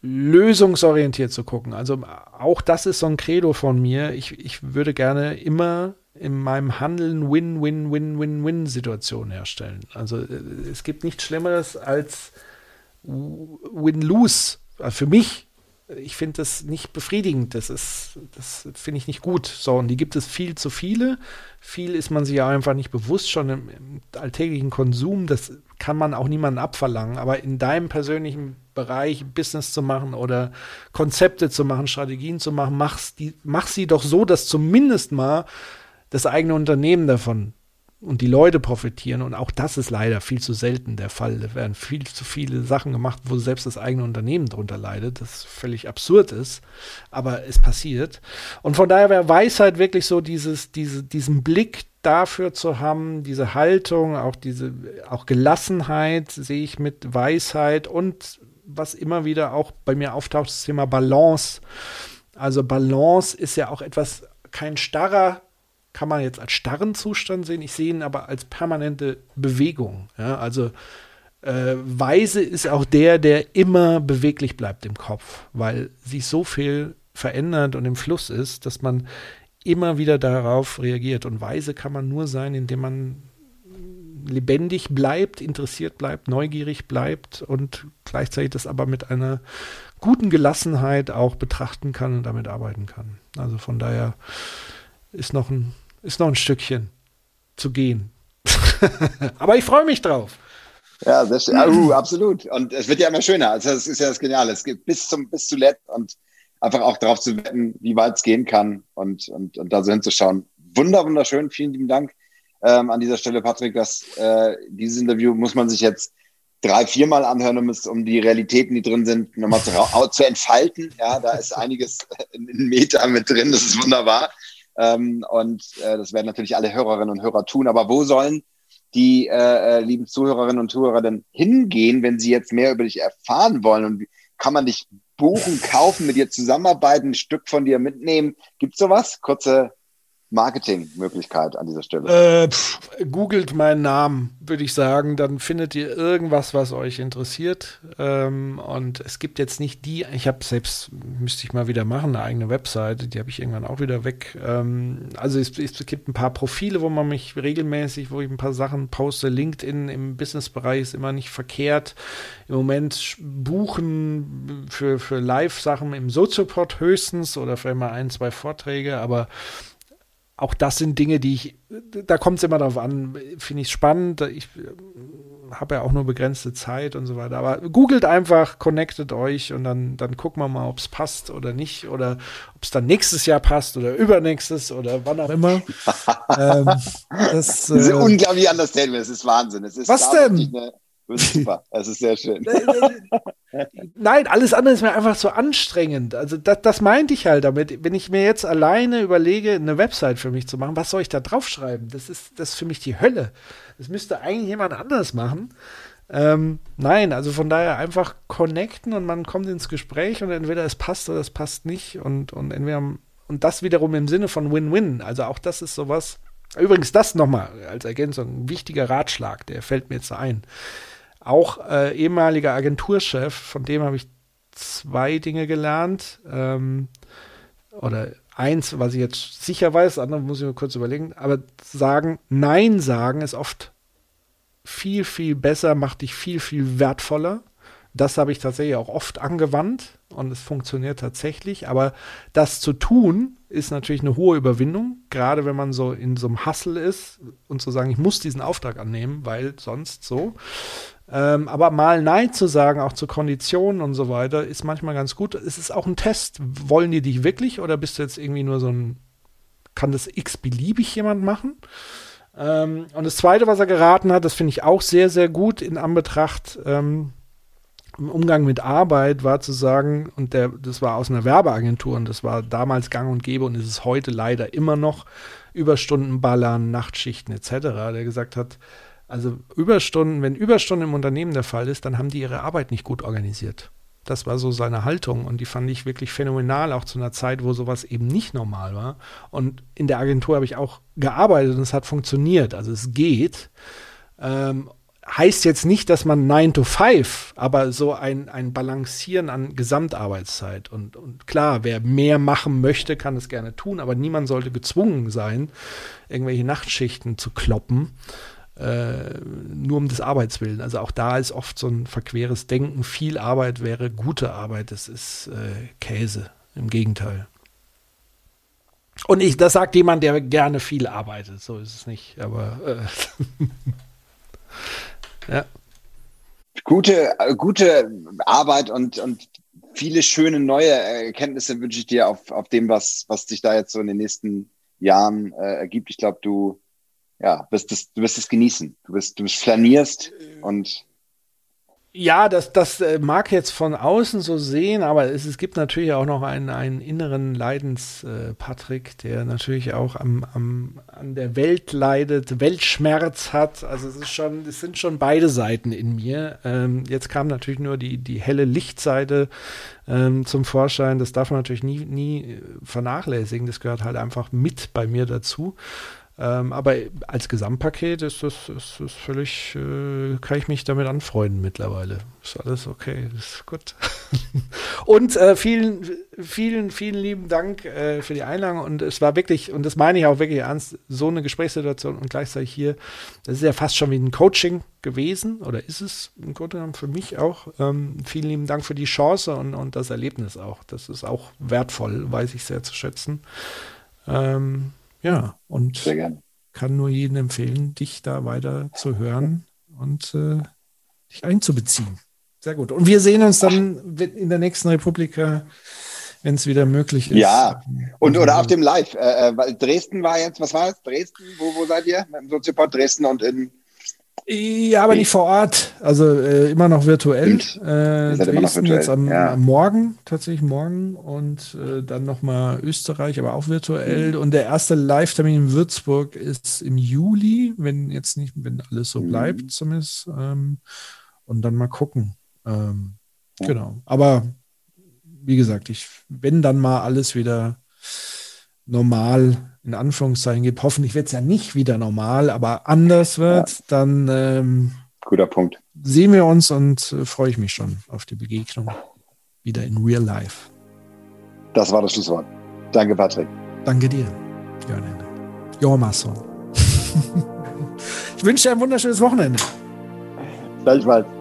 lösungsorientiert zu gucken. Also auch das ist so ein Credo von mir. Ich, ich würde gerne immer in meinem Handeln Win-Win-Win-Win-Win-Situationen herstellen. Also äh, es gibt nichts Schlimmeres als Win-Lose. Also für mich ich finde das nicht befriedigend. Das ist, das finde ich nicht gut. So, und die gibt es viel zu viele. Viel ist man sich ja einfach nicht bewusst, schon im, im alltäglichen Konsum. Das kann man auch niemandem abverlangen. Aber in deinem persönlichen Bereich Business zu machen oder Konzepte zu machen, Strategien zu machen, mach's die, mach sie doch so, dass zumindest mal das eigene Unternehmen davon und die Leute profitieren. Und auch das ist leider viel zu selten der Fall. Da werden viel zu viele Sachen gemacht, wo selbst das eigene Unternehmen darunter leidet, das völlig absurd ist. Aber es passiert. Und von daher wäre Weisheit wirklich so dieses, diese, diesen Blick dafür zu haben, diese Haltung, auch diese, auch Gelassenheit sehe ich mit Weisheit und was immer wieder auch bei mir auftaucht, das Thema Balance. Also Balance ist ja auch etwas, kein starrer kann man jetzt als starren Zustand sehen. Ich sehe ihn aber als permanente Bewegung. Ja? Also äh, weise ist auch der, der immer beweglich bleibt im Kopf, weil sich so viel verändert und im Fluss ist, dass man immer wieder darauf reagiert. Und weise kann man nur sein, indem man lebendig bleibt, interessiert bleibt, neugierig bleibt und gleichzeitig das aber mit einer guten Gelassenheit auch betrachten kann und damit arbeiten kann. Also von daher ist noch ein, ist noch ein Stückchen zu gehen. Aber ich freue mich drauf. Ja, sehr schön. Uh, absolut. Und es wird ja immer schöner. Also das ist ja das Geniale. Es geht bis zum, bis zuletzt und einfach auch darauf zu wetten, wie weit es gehen kann und, und, und da so hinzuschauen. Wunder, wunderschön. Vielen lieben Dank ähm, an dieser Stelle, Patrick. dass äh, dieses Interview muss man sich jetzt drei, viermal anhören, um es, um die Realitäten, die drin sind, nochmal zu, zu entfalten. Ja, da ist einiges in, Meter mit drin. Das ist wunderbar. Ähm, und äh, das werden natürlich alle Hörerinnen und Hörer tun. Aber wo sollen die äh, äh, lieben Zuhörerinnen und Zuhörer denn hingehen, wenn sie jetzt mehr über dich erfahren wollen? Und kann man dich buchen, kaufen, mit dir zusammenarbeiten, ein Stück von dir mitnehmen? Gibt es sowas? Kurze Marketingmöglichkeit an dieser Stelle? Äh, pff, googelt meinen Namen, würde ich sagen. Dann findet ihr irgendwas, was euch interessiert. Ähm, und es gibt jetzt nicht die, ich habe selbst, müsste ich mal wieder machen, eine eigene Webseite, die habe ich irgendwann auch wieder weg. Ähm, also es, es, gibt ein paar Profile, wo man mich regelmäßig, wo ich ein paar Sachen poste. LinkedIn im Businessbereich ist immer nicht verkehrt. Im Moment buchen für, für Live-Sachen im Soziopod höchstens oder vielleicht mal ein, zwei Vorträge, aber auch das sind Dinge, die ich, da kommt es immer darauf an, finde ich spannend. Ich habe ja auch nur begrenzte Zeit und so weiter. Aber googelt einfach, connectet euch und dann, dann gucken wir mal, ob es passt oder nicht oder ob es dann nächstes Jahr passt oder übernächstes oder wann auch immer. ähm, das, das ist äh, unglaublich anders, das ist Wahnsinn. Es ist was denn? Super, das ist sehr schön. Nein, alles andere ist mir einfach so anstrengend. Also das, das meinte ich halt damit. Wenn ich mir jetzt alleine überlege, eine Website für mich zu machen, was soll ich da draufschreiben? Das ist, das ist für mich die Hölle. Das müsste eigentlich jemand anders machen. Ähm, nein, also von daher einfach connecten und man kommt ins Gespräch und entweder es passt oder es passt nicht und, und entweder und das wiederum im Sinne von Win-Win. Also auch das ist sowas. Übrigens, das nochmal als Ergänzung, ein wichtiger Ratschlag, der fällt mir jetzt ein auch äh, ehemaliger Agenturchef, von dem habe ich zwei Dinge gelernt. Ähm, oder eins, was ich jetzt sicher weiß, das andere muss ich mir kurz überlegen. Aber sagen, Nein sagen ist oft viel, viel besser, macht dich viel, viel wertvoller. Das habe ich tatsächlich auch oft angewandt und es funktioniert tatsächlich. Aber das zu tun, ist natürlich eine hohe Überwindung, gerade wenn man so in so einem Hustle ist und zu sagen, ich muss diesen Auftrag annehmen, weil sonst so. Ähm, aber mal Nein zu sagen, auch zu Konditionen und so weiter, ist manchmal ganz gut. Es ist auch ein Test. Wollen die dich wirklich oder bist du jetzt irgendwie nur so ein, kann das x-beliebig jemand machen? Ähm, und das Zweite, was er geraten hat, das finde ich auch sehr, sehr gut in Anbetracht ähm, im Umgang mit Arbeit, war zu sagen, und der, das war aus einer Werbeagentur und das war damals gang und gäbe und ist es heute leider immer noch, Überstunden ballern, Nachtschichten etc., der gesagt hat, also Überstunden, wenn Überstunden im Unternehmen der Fall ist, dann haben die ihre Arbeit nicht gut organisiert. Das war so seine Haltung und die fand ich wirklich phänomenal, auch zu einer Zeit, wo sowas eben nicht normal war. Und in der Agentur habe ich auch gearbeitet und es hat funktioniert. Also es geht. Ähm, heißt jetzt nicht, dass man 9 to 5, aber so ein, ein Balancieren an Gesamtarbeitszeit. Und, und klar, wer mehr machen möchte, kann es gerne tun, aber niemand sollte gezwungen sein, irgendwelche Nachtschichten zu kloppen äh, nur um des Arbeits willen. Also auch da ist oft so ein verqueres Denken, viel Arbeit wäre gute Arbeit. Das ist äh, Käse, im Gegenteil. Und ich, das sagt jemand, der gerne viel arbeitet. So ist es nicht, aber äh, ja. Gute, gute Arbeit und, und viele schöne neue Erkenntnisse wünsche ich dir auf, auf dem, was, was sich da jetzt so in den nächsten Jahren äh, ergibt. Ich glaube, du ja, wirst es, du wirst es genießen. Du bist, du flanierst und ja, das, das äh, mag jetzt von außen so sehen, aber es, es gibt natürlich auch noch einen, einen inneren Leidens-Patrick, äh, der natürlich auch am, am, an der Welt leidet, Weltschmerz hat. Also es ist schon, es sind schon beide Seiten in mir. Ähm, jetzt kam natürlich nur die, die helle Lichtseite ähm, zum Vorschein. Das darf man natürlich nie, nie vernachlässigen. Das gehört halt einfach mit bei mir dazu. Ähm, aber als Gesamtpaket ist das, ist das völlig, äh, kann ich mich damit anfreunden mittlerweile. Ist alles okay, ist gut. und äh, vielen, vielen, vielen lieben Dank äh, für die Einladung. Und es war wirklich, und das meine ich auch wirklich ernst, so eine Gesprächssituation und gleichzeitig hier, das ist ja fast schon wie ein Coaching gewesen, oder ist es im Grunde genommen für mich auch. Ähm, vielen lieben Dank für die Chance und, und das Erlebnis auch. Das ist auch wertvoll, weiß ich sehr zu schätzen. Ähm, ja, und kann nur jedem empfehlen, dich da weiter zu hören und äh, dich einzubeziehen. Sehr gut. Und wir sehen uns dann in der nächsten Republika, wenn es wieder möglich ist. Ja, und oder auf dem Live. Äh, äh Dresden war jetzt, was war es? Dresden? Wo, wo seid ihr? Im Soziopod Dresden und in ja, aber nicht vor Ort. Also äh, immer noch virtuell. Äh, Dresden jetzt am, ja. am, Morgen, tatsächlich morgen. Und äh, dann nochmal Österreich, aber auch virtuell. Mhm. Und der erste Live-Termin in Würzburg ist im Juli, wenn jetzt nicht, wenn alles so mhm. bleibt, zumindest. Ähm, und dann mal gucken. Ähm, ja. Genau. Aber wie gesagt, ich, wenn dann mal alles wieder normal in Anführungszeichen gibt. Hoffentlich wird es ja nicht wieder normal, aber anders wird, ja. dann ähm, guter Punkt. Sehen wir uns und äh, freue ich mich schon auf die Begegnung wieder in Real Life. Das war das Schlusswort. Danke, Patrick. Danke dir, Jörn Jormason. ich wünsche dir ein wunderschönes Wochenende. Gleichfalls.